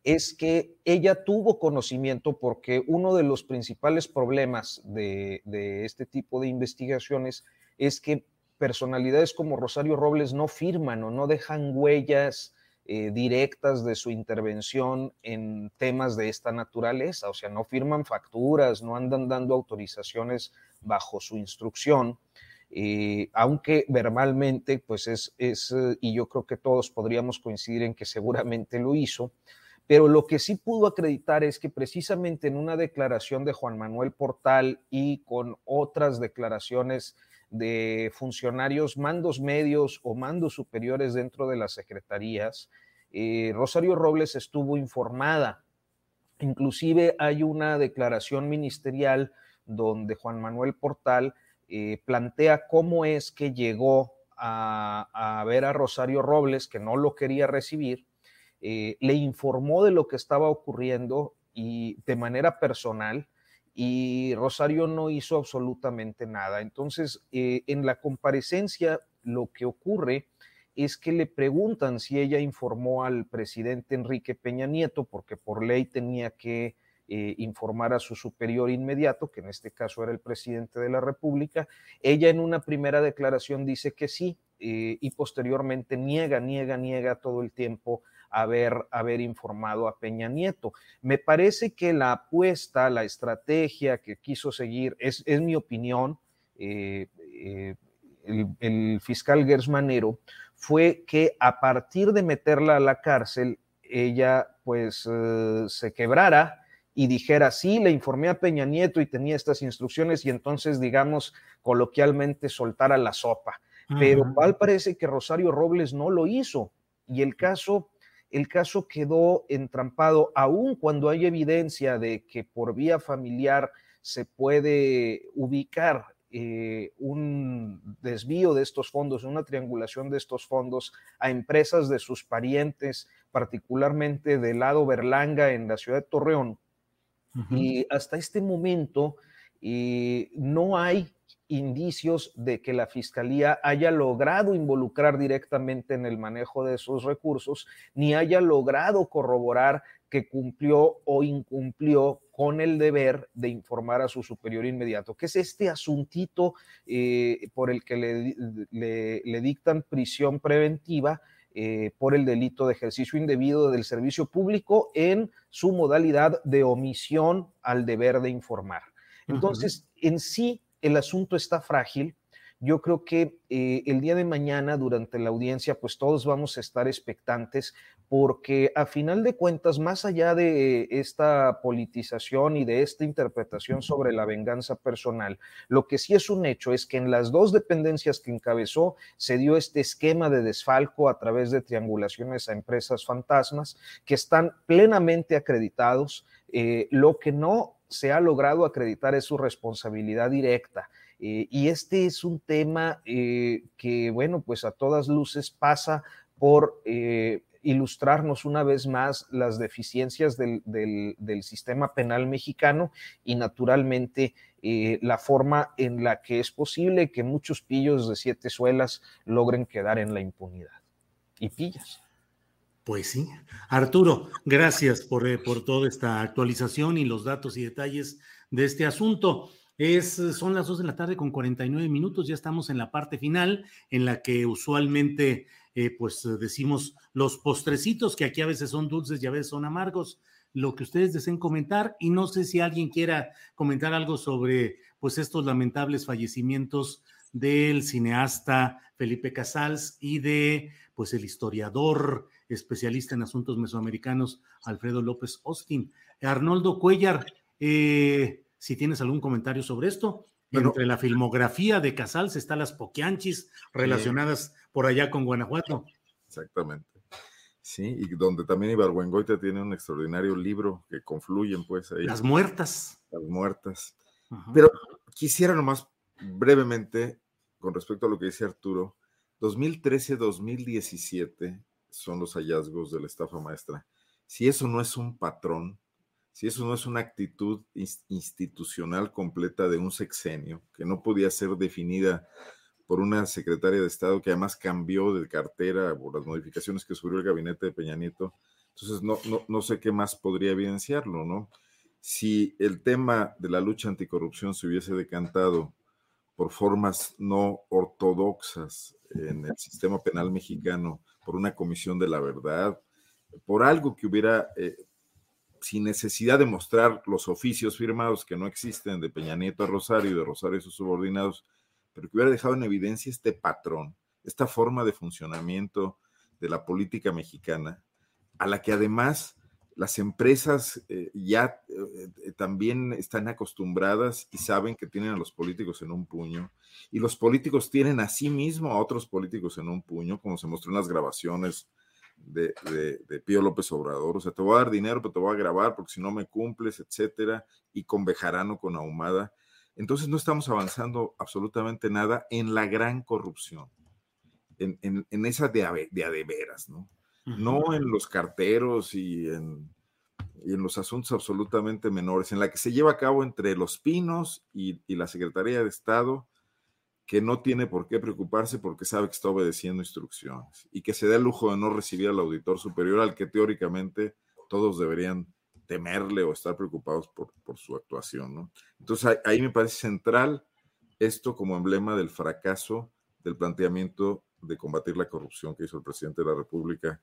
Speaker 3: es que ella tuvo conocimiento porque uno de los principales problemas de, de este tipo de investigaciones es que personalidades como Rosario Robles no firman o no dejan huellas eh, directas de su intervención en temas de esta naturaleza, o sea, no firman facturas, no andan dando autorizaciones bajo su instrucción, eh, aunque verbalmente, pues es, es, eh, y yo creo que todos podríamos coincidir en que seguramente lo hizo, pero lo que sí pudo acreditar es que precisamente en una declaración de Juan Manuel Portal y con otras declaraciones de funcionarios, mandos medios o mandos superiores dentro de las secretarías. Eh, Rosario Robles estuvo informada. Inclusive hay una declaración ministerial donde Juan Manuel Portal eh, plantea cómo es que llegó a, ver a Rosario Robles, que no lo quería recibir, eh, le informó de lo que estaba ocurriendo y de manera personal y Rosario no hizo absolutamente nada. Entonces, eh, en la comparecencia, lo que ocurre es que le preguntan si ella informó al presidente Enrique Peña Nieto, porque por ley tenía que eh, informar a su superior inmediato, que en este caso era el presidente de la República. Ella en una primera declaración dice que sí y posteriormente niega, niega, niega todo el tiempo haber, haber informado a Peña Nieto. Me parece que la apuesta, la estrategia que quiso seguir, es, es mi opinión, eh, eh, el, fiscal Gersmanero, fue que a partir de meterla a la cárcel, ella pues eh, se quebrara y dijera, sí, le informé a Peña Nieto y tenía estas instrucciones y entonces, digamos, coloquialmente soltara la sopa. Pero tal parece que Rosario Robles no lo hizo y el caso el caso quedó entrampado, aun cuando hay evidencia de que por vía familiar se puede ubicar eh, un desvío de estos fondos, una triangulación de estos fondos a empresas de sus parientes, particularmente del lado Berlanga en la ciudad de Torreón. Y hasta este momento eh, no hay indicios de que la Fiscalía haya logrado involucrar directamente en el manejo de esos recursos, ni haya logrado corroborar que cumplió o incumplió con el deber de informar a su superior inmediato, que es este asuntito eh, por el que le, dictan prisión preventiva eh, por el delito de ejercicio indebido del servicio público en su modalidad de omisión al deber de informar. Entonces, en sí, el asunto está frágil. Yo creo que eh, el día de mañana, durante la audiencia, pues todos vamos a estar expectantes porque a final de cuentas, más allá de esta politización y de esta interpretación sobre la venganza personal, lo que sí es un hecho es que en las dos dependencias que encabezó se dio este esquema de desfalco a través de triangulaciones a empresas fantasmas que están plenamente acreditados. Eh, lo que no se ha logrado acreditar es su responsabilidad directa. Eh, y este es un tema eh, que, bueno, pues a todas luces pasa por eh, ilustrarnos una vez más las deficiencias del, sistema penal mexicano y naturalmente la forma en la que es posible que muchos pillos de siete suelas logren quedar en la impunidad. Y pillas.
Speaker 2: Pues sí. Arturo, gracias por, eh, por toda esta actualización y los datos y detalles de este asunto. Es, son las dos de la tarde con 49 minutos, ya estamos en la parte final en la que usualmente eh, pues decimos los postrecitos que aquí a veces son dulces y a veces son amargos, lo que ustedes deseen comentar y no sé si alguien quiera comentar algo sobre pues estos lamentables fallecimientos del cineasta Felipe Casals y de pues el historiador especialista en asuntos mesoamericanos Alfredo López Austin. Arnoldo Cuellar, eh, si tienes algún comentario sobre esto. Entre la filmografía de Casals están las poquianchis relacionadas por allá con Guanajuato.
Speaker 4: Exactamente. Sí, y donde también Ibargüengoita tiene un extraordinario libro que confluyen, pues ahí.
Speaker 2: Las muertas.
Speaker 4: Las muertas. Pero quisiera nomás brevemente, con respecto a lo que dice Arturo, 2013-2017 son los hallazgos de la estafa maestra. Si eso no es un patrón, si eso no es una actitud institucional completa de un sexenio, que no podía ser definida por una secretaria de Estado que además cambió de cartera por las modificaciones que sufrió el gabinete de Peña Nieto. Entonces, no, no, no sé qué más podría evidenciarlo, ¿no? Si el tema de la lucha anticorrupción se hubiese decantado por formas no ortodoxas en el sistema penal mexicano, por una comisión de la verdad, por algo que hubiera eh, sin necesidad de mostrar los oficios firmados que no existen de Peña Nieto a Rosario y de Rosario a sus subordinados, pero que hubiera dejado en evidencia este patrón, esta forma de funcionamiento de la política mexicana, a la que además las empresas eh, ya eh, eh, también están acostumbradas y saben que tienen a los políticos en un puño, y los políticos tienen a sí mismo a otros políticos en un puño, como se mostró en las grabaciones de, de, Pío López Obrador. O sea, te voy a dar dinero, pero te voy a grabar porque si no me cumples, etcétera, y con Bejarano, con Ahumada. Entonces no estamos avanzando absolutamente nada en la gran corrupción, en, en, esa de de veras, ¿no? No en los carteros y en, y en los asuntos absolutamente menores, en la que se lleva a cabo entre los pinos y, y la Secretaría de Estado que no tiene por qué preocuparse porque sabe que está obedeciendo instrucciones y que se da el lujo de no recibir al auditor superior al que teóricamente todos deberían temerle o estar preocupados por, su actuación. ¿no? Entonces ahí, me parece central esto como emblema del fracaso del planteamiento de combatir la corrupción que hizo el presidente de la República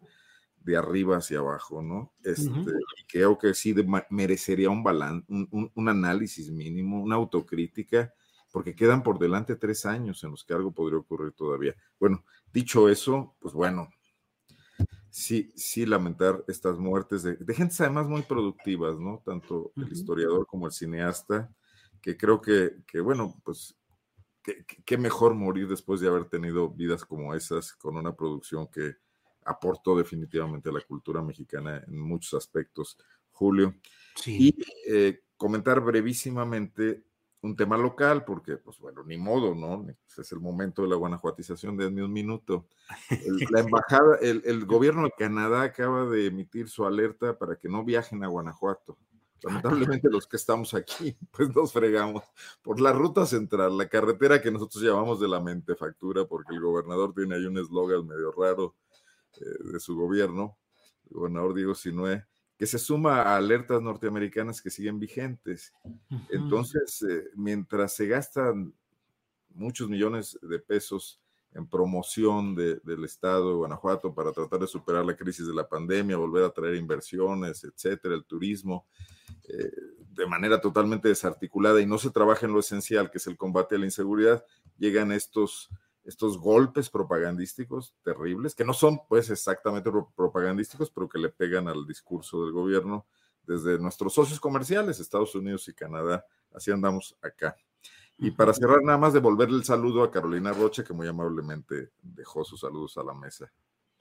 Speaker 4: de arriba hacia abajo, ¿no? Este, creo que sí merecería un, un, un análisis mínimo, una autocrítica porque quedan por delante tres años en los que algo podría ocurrir todavía. Bueno, dicho eso, pues bueno, sí, sí lamentar estas muertes de, de gentes además muy productivas, ¿no? Tanto el historiador como el cineasta, que creo que, que bueno, pues qué mejor morir después de haber tenido vidas como esas, con una producción que aportó definitivamente a la cultura mexicana en muchos aspectos. Julio. Sí. Y eh, comentar brevísimamente un tema local, porque, pues bueno, ni modo, ¿no? Es el momento de la guanajuatización, denme un minuto. la embajada, el, gobierno de Canadá acaba de emitir su alerta para que no viajen a Guanajuato. Lamentablemente los que estamos aquí, pues nos fregamos por la ruta central, la carretera que nosotros llamamos de la mentefactura, porque el gobernador tiene ahí un eslogan medio raro eh, de su gobierno, el gobernador Diego Sinue, que se suma a alertas norteamericanas que siguen vigentes. Entonces, eh, mientras se gastan muchos millones de pesos en promoción del Estado de Guanajuato para tratar de superar la crisis de la pandemia, volver a traer inversiones, etcétera, el turismo, eh, de manera totalmente desarticulada y no se trabaja en lo esencial, que es el combate a la inseguridad, llegan estos estos golpes propagandísticos terribles, que no son pues exactamente propagandísticos, pero que le pegan al discurso del gobierno desde nuestros socios comerciales, Estados Unidos y Canadá. Así andamos acá. Y para cerrar, nada más devolverle el saludo a Carolina Rocha, que muy amablemente dejó sus saludos a la mesa.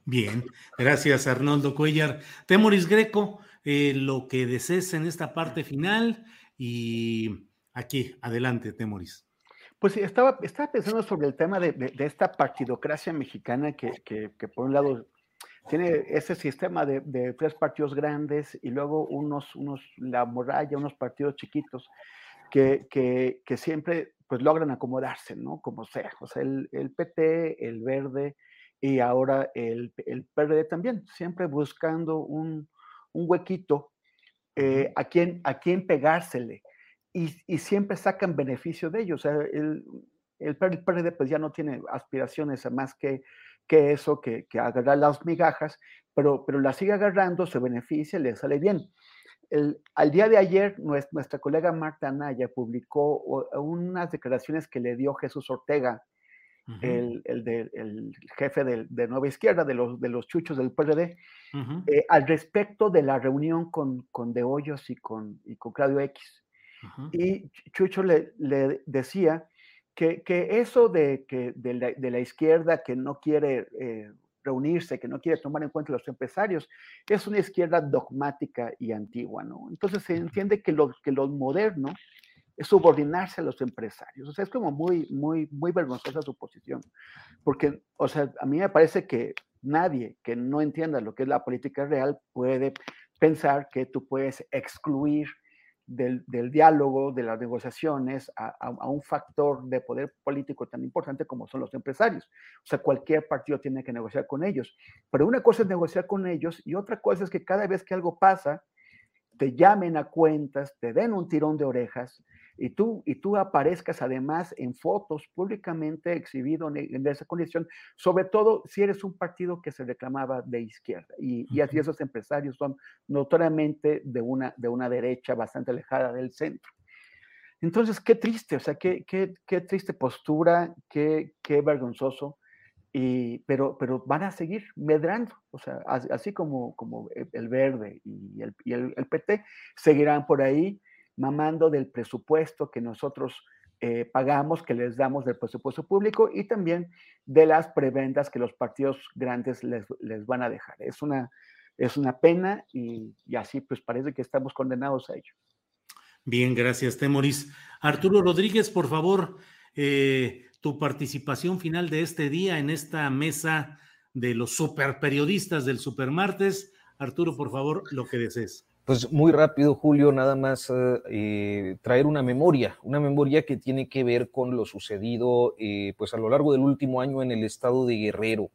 Speaker 2: Bien, gracias Arnoldo Cuellar. Temoris Greco, eh, lo que desees en esta parte final y aquí, adelante, Temoris.
Speaker 5: Pues estaba, estaba pensando sobre el tema de, esta partidocracia mexicana que, por un lado tiene ese sistema de, tres partidos grandes y luego unos, unos, la muralla, unos partidos chiquitos que, que, siempre pues logran acomodarse, ¿no? Como sea. O sea, el, el PT, el Verde y ahora el, el PRD también, siempre buscando un, un huequito eh, a, quién, a quién pegársele. Y, y, siempre sacan beneficio de ellos. O sea, el, el, PRD pues ya no tiene aspiraciones a más que que eso, que, que agarrar las migajas, pero, pero la sigue agarrando, se beneficia, le sale bien. El, al día de ayer, nuestra, colega Marta Anaya publicó unas declaraciones que le dio Jesús Ortega, el, el, jefe de, de, Nueva Izquierda, de los, de los chuchos del PRD, eh, al respecto de la reunión con, con De Hoyos y con, y con Claudio X. Y Chucho le, le decía que, eso de, que, de, la, izquierda que no quiere eh, reunirse, que no quiere tomar en cuenta a los empresarios, es una izquierda dogmática y antigua, ¿no? Entonces se entiende que lo, que lo moderno es subordinarse a los empresarios. O sea, es como muy, muy, muy vergonzosa su posición. Porque, o sea, a mí me parece que nadie que no entienda lo que es la política real puede pensar que tú puedes excluir del, diálogo, de las negociaciones, a, un factor de poder político tan importante como son los empresarios. O sea, cualquier partido tiene que negociar con ellos. Pero una cosa es negociar con ellos y otra cosa es que cada vez que algo pasa, te llamen a cuentas, te den un tirón de orejas y tú, y tú aparezcas además en fotos públicamente exhibido en, esa condición, sobre todo si eres un partido que se reclamaba de izquierda. Y, y así esos empresarios son notoriamente de una, de una derecha bastante alejada del centro. Entonces, qué triste, o sea, qué, qué, qué triste postura, qué, qué vergonzoso. Y, pero, pero van a seguir medrando, o sea, así como, como el verde y el, y el, el PT seguirán por ahí mamando del presupuesto que nosotros eh, pagamos, que les damos del presupuesto público y también de las prebendas que los partidos grandes les, van a dejar. Es una, es una pena y, así pues parece que estamos condenados a ello.
Speaker 2: Bien, gracias, Temoris. Arturo Rodríguez, por favor, eh, tu participación final de este día en esta mesa de los super periodistas del Supermartes. Arturo, por favor, lo que desees.
Speaker 3: Pues muy rápido, Julio, nada más eh, eh, traer una memoria, una memoria que tiene que ver con lo sucedido eh, pues a lo largo del último año en el estado de Guerrero.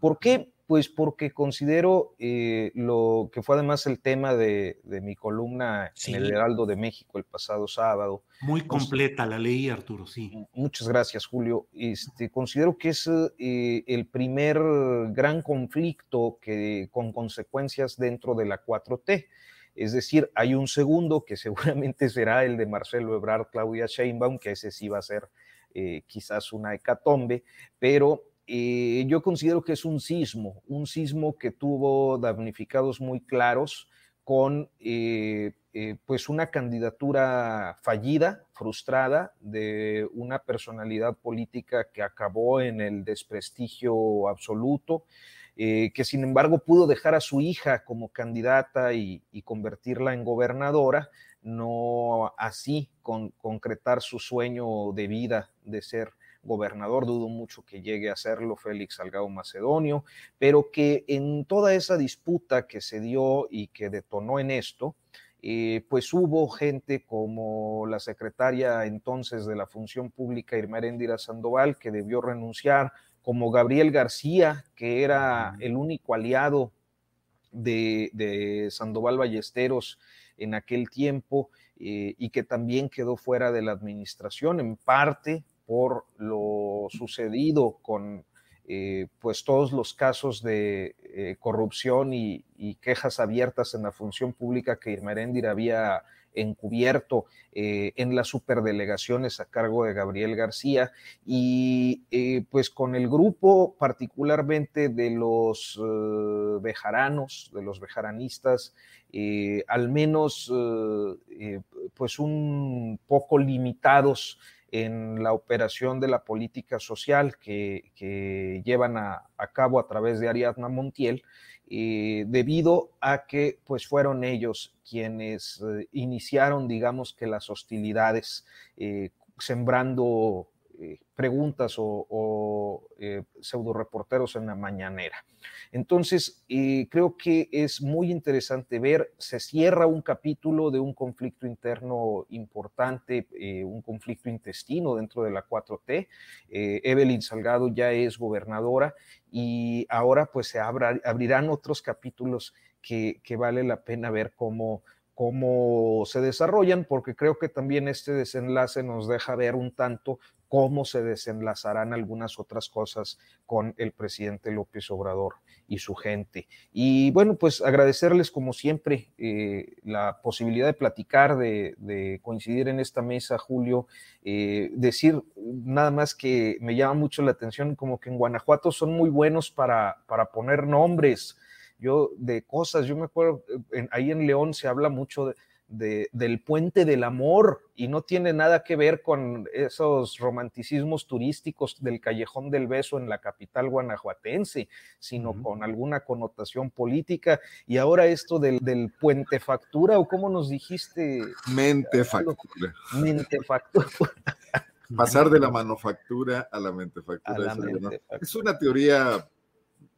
Speaker 3: ¿Por qué? Pues porque considero lo que fue además el tema de, mi columna en el Heraldo de México el pasado sábado.
Speaker 2: Muy completa la ley, Arturo, sí.
Speaker 3: Muchas gracias, Julio. Este, considero que es el primer gran conflicto que, con consecuencias dentro de la 4T. Es decir, hay un segundo que seguramente será el de Marcelo Ebrard, Claudia Sheinbaum, que ese sí va a ser eh, quizás una hecatombe, pero eh, yo considero que es un sismo, un sismo que tuvo damnificados muy claros con eh, pues una candidatura fallida, frustrada, de una personalidad política que acabó en el desprestigio absoluto, eh, que sin embargo pudo dejar a su hija como candidata y, convertirla en gobernadora, no así con, concretar su sueño de vida de ser gobernador, dudo mucho que llegue a serlo Félix Salgado Macedonio, pero que en toda esa disputa que se dio y que detonó en esto, eh, pues hubo gente como la secretaria entonces de la Función Pública, Irma Erendira Sandoval, que debió renunciar, como Gabriel García, que era el único aliado de, Sandoval Ballesteros en aquel tiempo eh, y que también quedó fuera de la administración, en parte por lo sucedido con eh, pues todos los casos de eh, corrupción y, quejas abiertas en la función pública que Irmeréndir había encubierto eh, en las superdelegaciones a cargo de Gabriel García. Y eh, pues con el grupo particularmente de los eh, bejaranos, de los bejaranistas, al menos pues un poco limitados en la operación de la política social que, llevan a, a, cabo a través de Ariadna Montiel, eh, debido a que pues fueron ellos quienes eh, iniciaron, digamos que las hostilidades, eh, sembrando eh, preguntas o, pseudo reporteros en la mañanera. Entonces, creo que es muy interesante ver, se cierra un capítulo de un conflicto interno importante, un conflicto intestino dentro de la 4T. Evelyn Salgado ya es gobernadora y ahora pues se abrirán otros capítulos que, que vale la pena ver cómo cómo se desarrollan, porque creo que también este desenlace nos deja ver un tanto cómo se desenlazarán algunas otras cosas con el presidente López Obrador y su gente. Y bueno, pues agradecerles como siempre eh, la posibilidad de platicar, de, coincidir en esta mesa, Julio, eh, decir nada más que me llama mucho la atención, como que en Guanajuato son muy buenos para, para poner nombres yo de cosas, yo me acuerdo, eh, ahí en León se habla mucho de, del puente del amor y no tiene nada que ver con esos romanticismos turísticos del callejón del beso en la capital guanajuatense, sino con alguna connotación política. Y ahora esto del, del puente factura, o cómo nos dijiste.
Speaker 4: Mente factura.
Speaker 3: Mente factura.
Speaker 4: Pasar de la manufactura a la mente factura. Es una teoría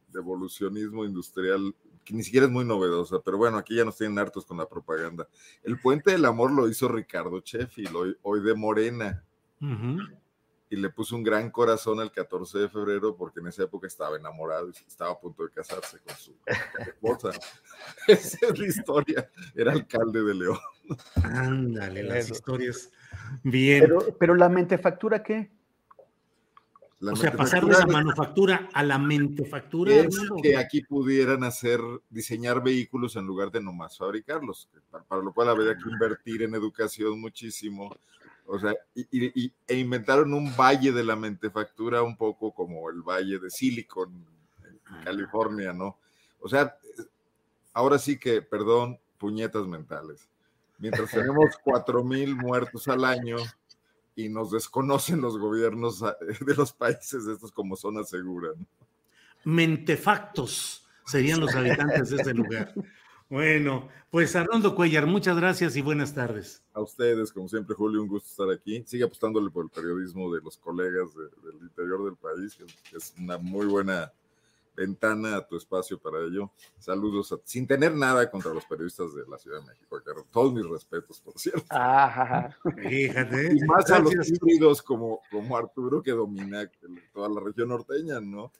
Speaker 4: de evolucionismo industrial que ni siquiera es muy novedosa, pero bueno, aquí ya nos tienen hartos con la propaganda. El puente del amor lo hizo Ricardo Sheffield, hoy, hoy de Morena. Y le puso un gran corazón el 14 de febrero porque en esa época estaba enamorado y estaba a punto de casarse con su esposa. esa es la historia. Era alcalde de León.
Speaker 2: Ándale, las historias. Bien.
Speaker 5: Pero, pero la mentefactura, ¿qué?
Speaker 2: O sea, pasar de la manufactura a la mentefactura.
Speaker 4: Es que aquí pudieran hacer, diseñar vehículos en lugar de nomás fabricarlos, para, lo cual habría que invertir en educación muchísimo. O sea, y, e inventaron un valle de la mentefactura un poco como el valle de Silicon en. California, ¿no? O sea, ahora sí que, perdón, puñetas mentales. Mientras tenemos cuatro mil muertos al año, y nos desconocen los gobiernos ah, de los países estos como zona segura.
Speaker 2: Mentefactos serían los habitantes de este lugar. Bueno, pues Arnoldo Cuellar, muchas gracias y buenas tardes.
Speaker 4: A ustedes, como siempre, Julio, un gusto estar aquí. Sigue apostándole por el periodismo de los colegas del interior del país, que es una muy buena ventana a tu espacio para ello. Saludos, sin tener nada contra los periodistas de la Ciudad de México, todos mis respetos, por cierto.
Speaker 2: Fíjate.
Speaker 4: Y más a los híbridos como, como Arturo que domina toda la región norteña, ¿no?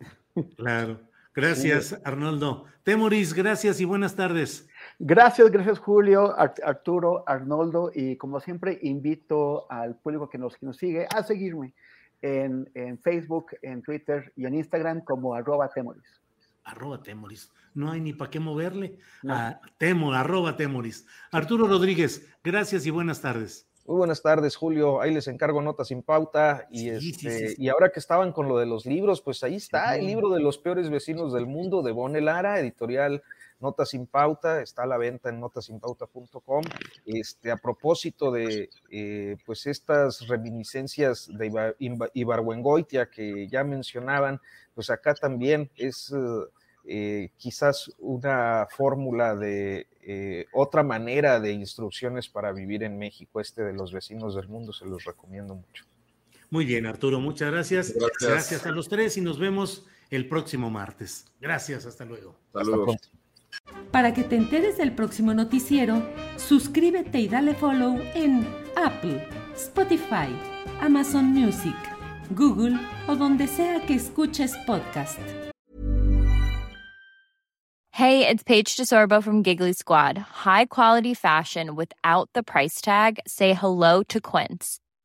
Speaker 2: Claro. Gracias, Arnoldo. Temoris, gracias y buenas tardes.
Speaker 5: Gracias, gracias Julio, Arturo, Arnoldo, y como siempre invito al público que nos, que nos sigue a seguirme en, Facebook, en Twitter y en Instagram como arroba temoris.
Speaker 2: Arroba temoris. No hay ni para qué moverle. A temo, arroba temoris. Arturo Rodríguez, gracias y buenas tardes.
Speaker 3: Muy buenas tardes, Julio. Ahí les encargo notas sin pauta. Y, este, y ahora que estaban con lo de los libros, pues ahí está el libro de los peores vecinos del mundo de Bone Lara, editorial Notas sin Pauta, está a la venta en notasinpauta.com. Este, a propósito de eh, pues estas reminiscencias de Ibarwengoitia que ya mencionaban, pues acá también es eh, quizás una fórmula de eh, otra manera de instrucciones para vivir en México, este de los vecinos del mundo, se los recomiendo mucho.
Speaker 2: Muy bien, Arturo, muchas gracias. Gracias, a los tres y nos vemos el próximo martes. Gracias, hasta luego.
Speaker 4: Saludos.
Speaker 1: Para que te enteres del próximo noticiero, suscríbete y dale follow en Apple, Spotify, Amazon Music, Google o donde sea que escuches podcast.
Speaker 6: Hey, it's Paige DeSorbo from Giggly Squad. High quality fashion without the price tag. Say hello to Quince.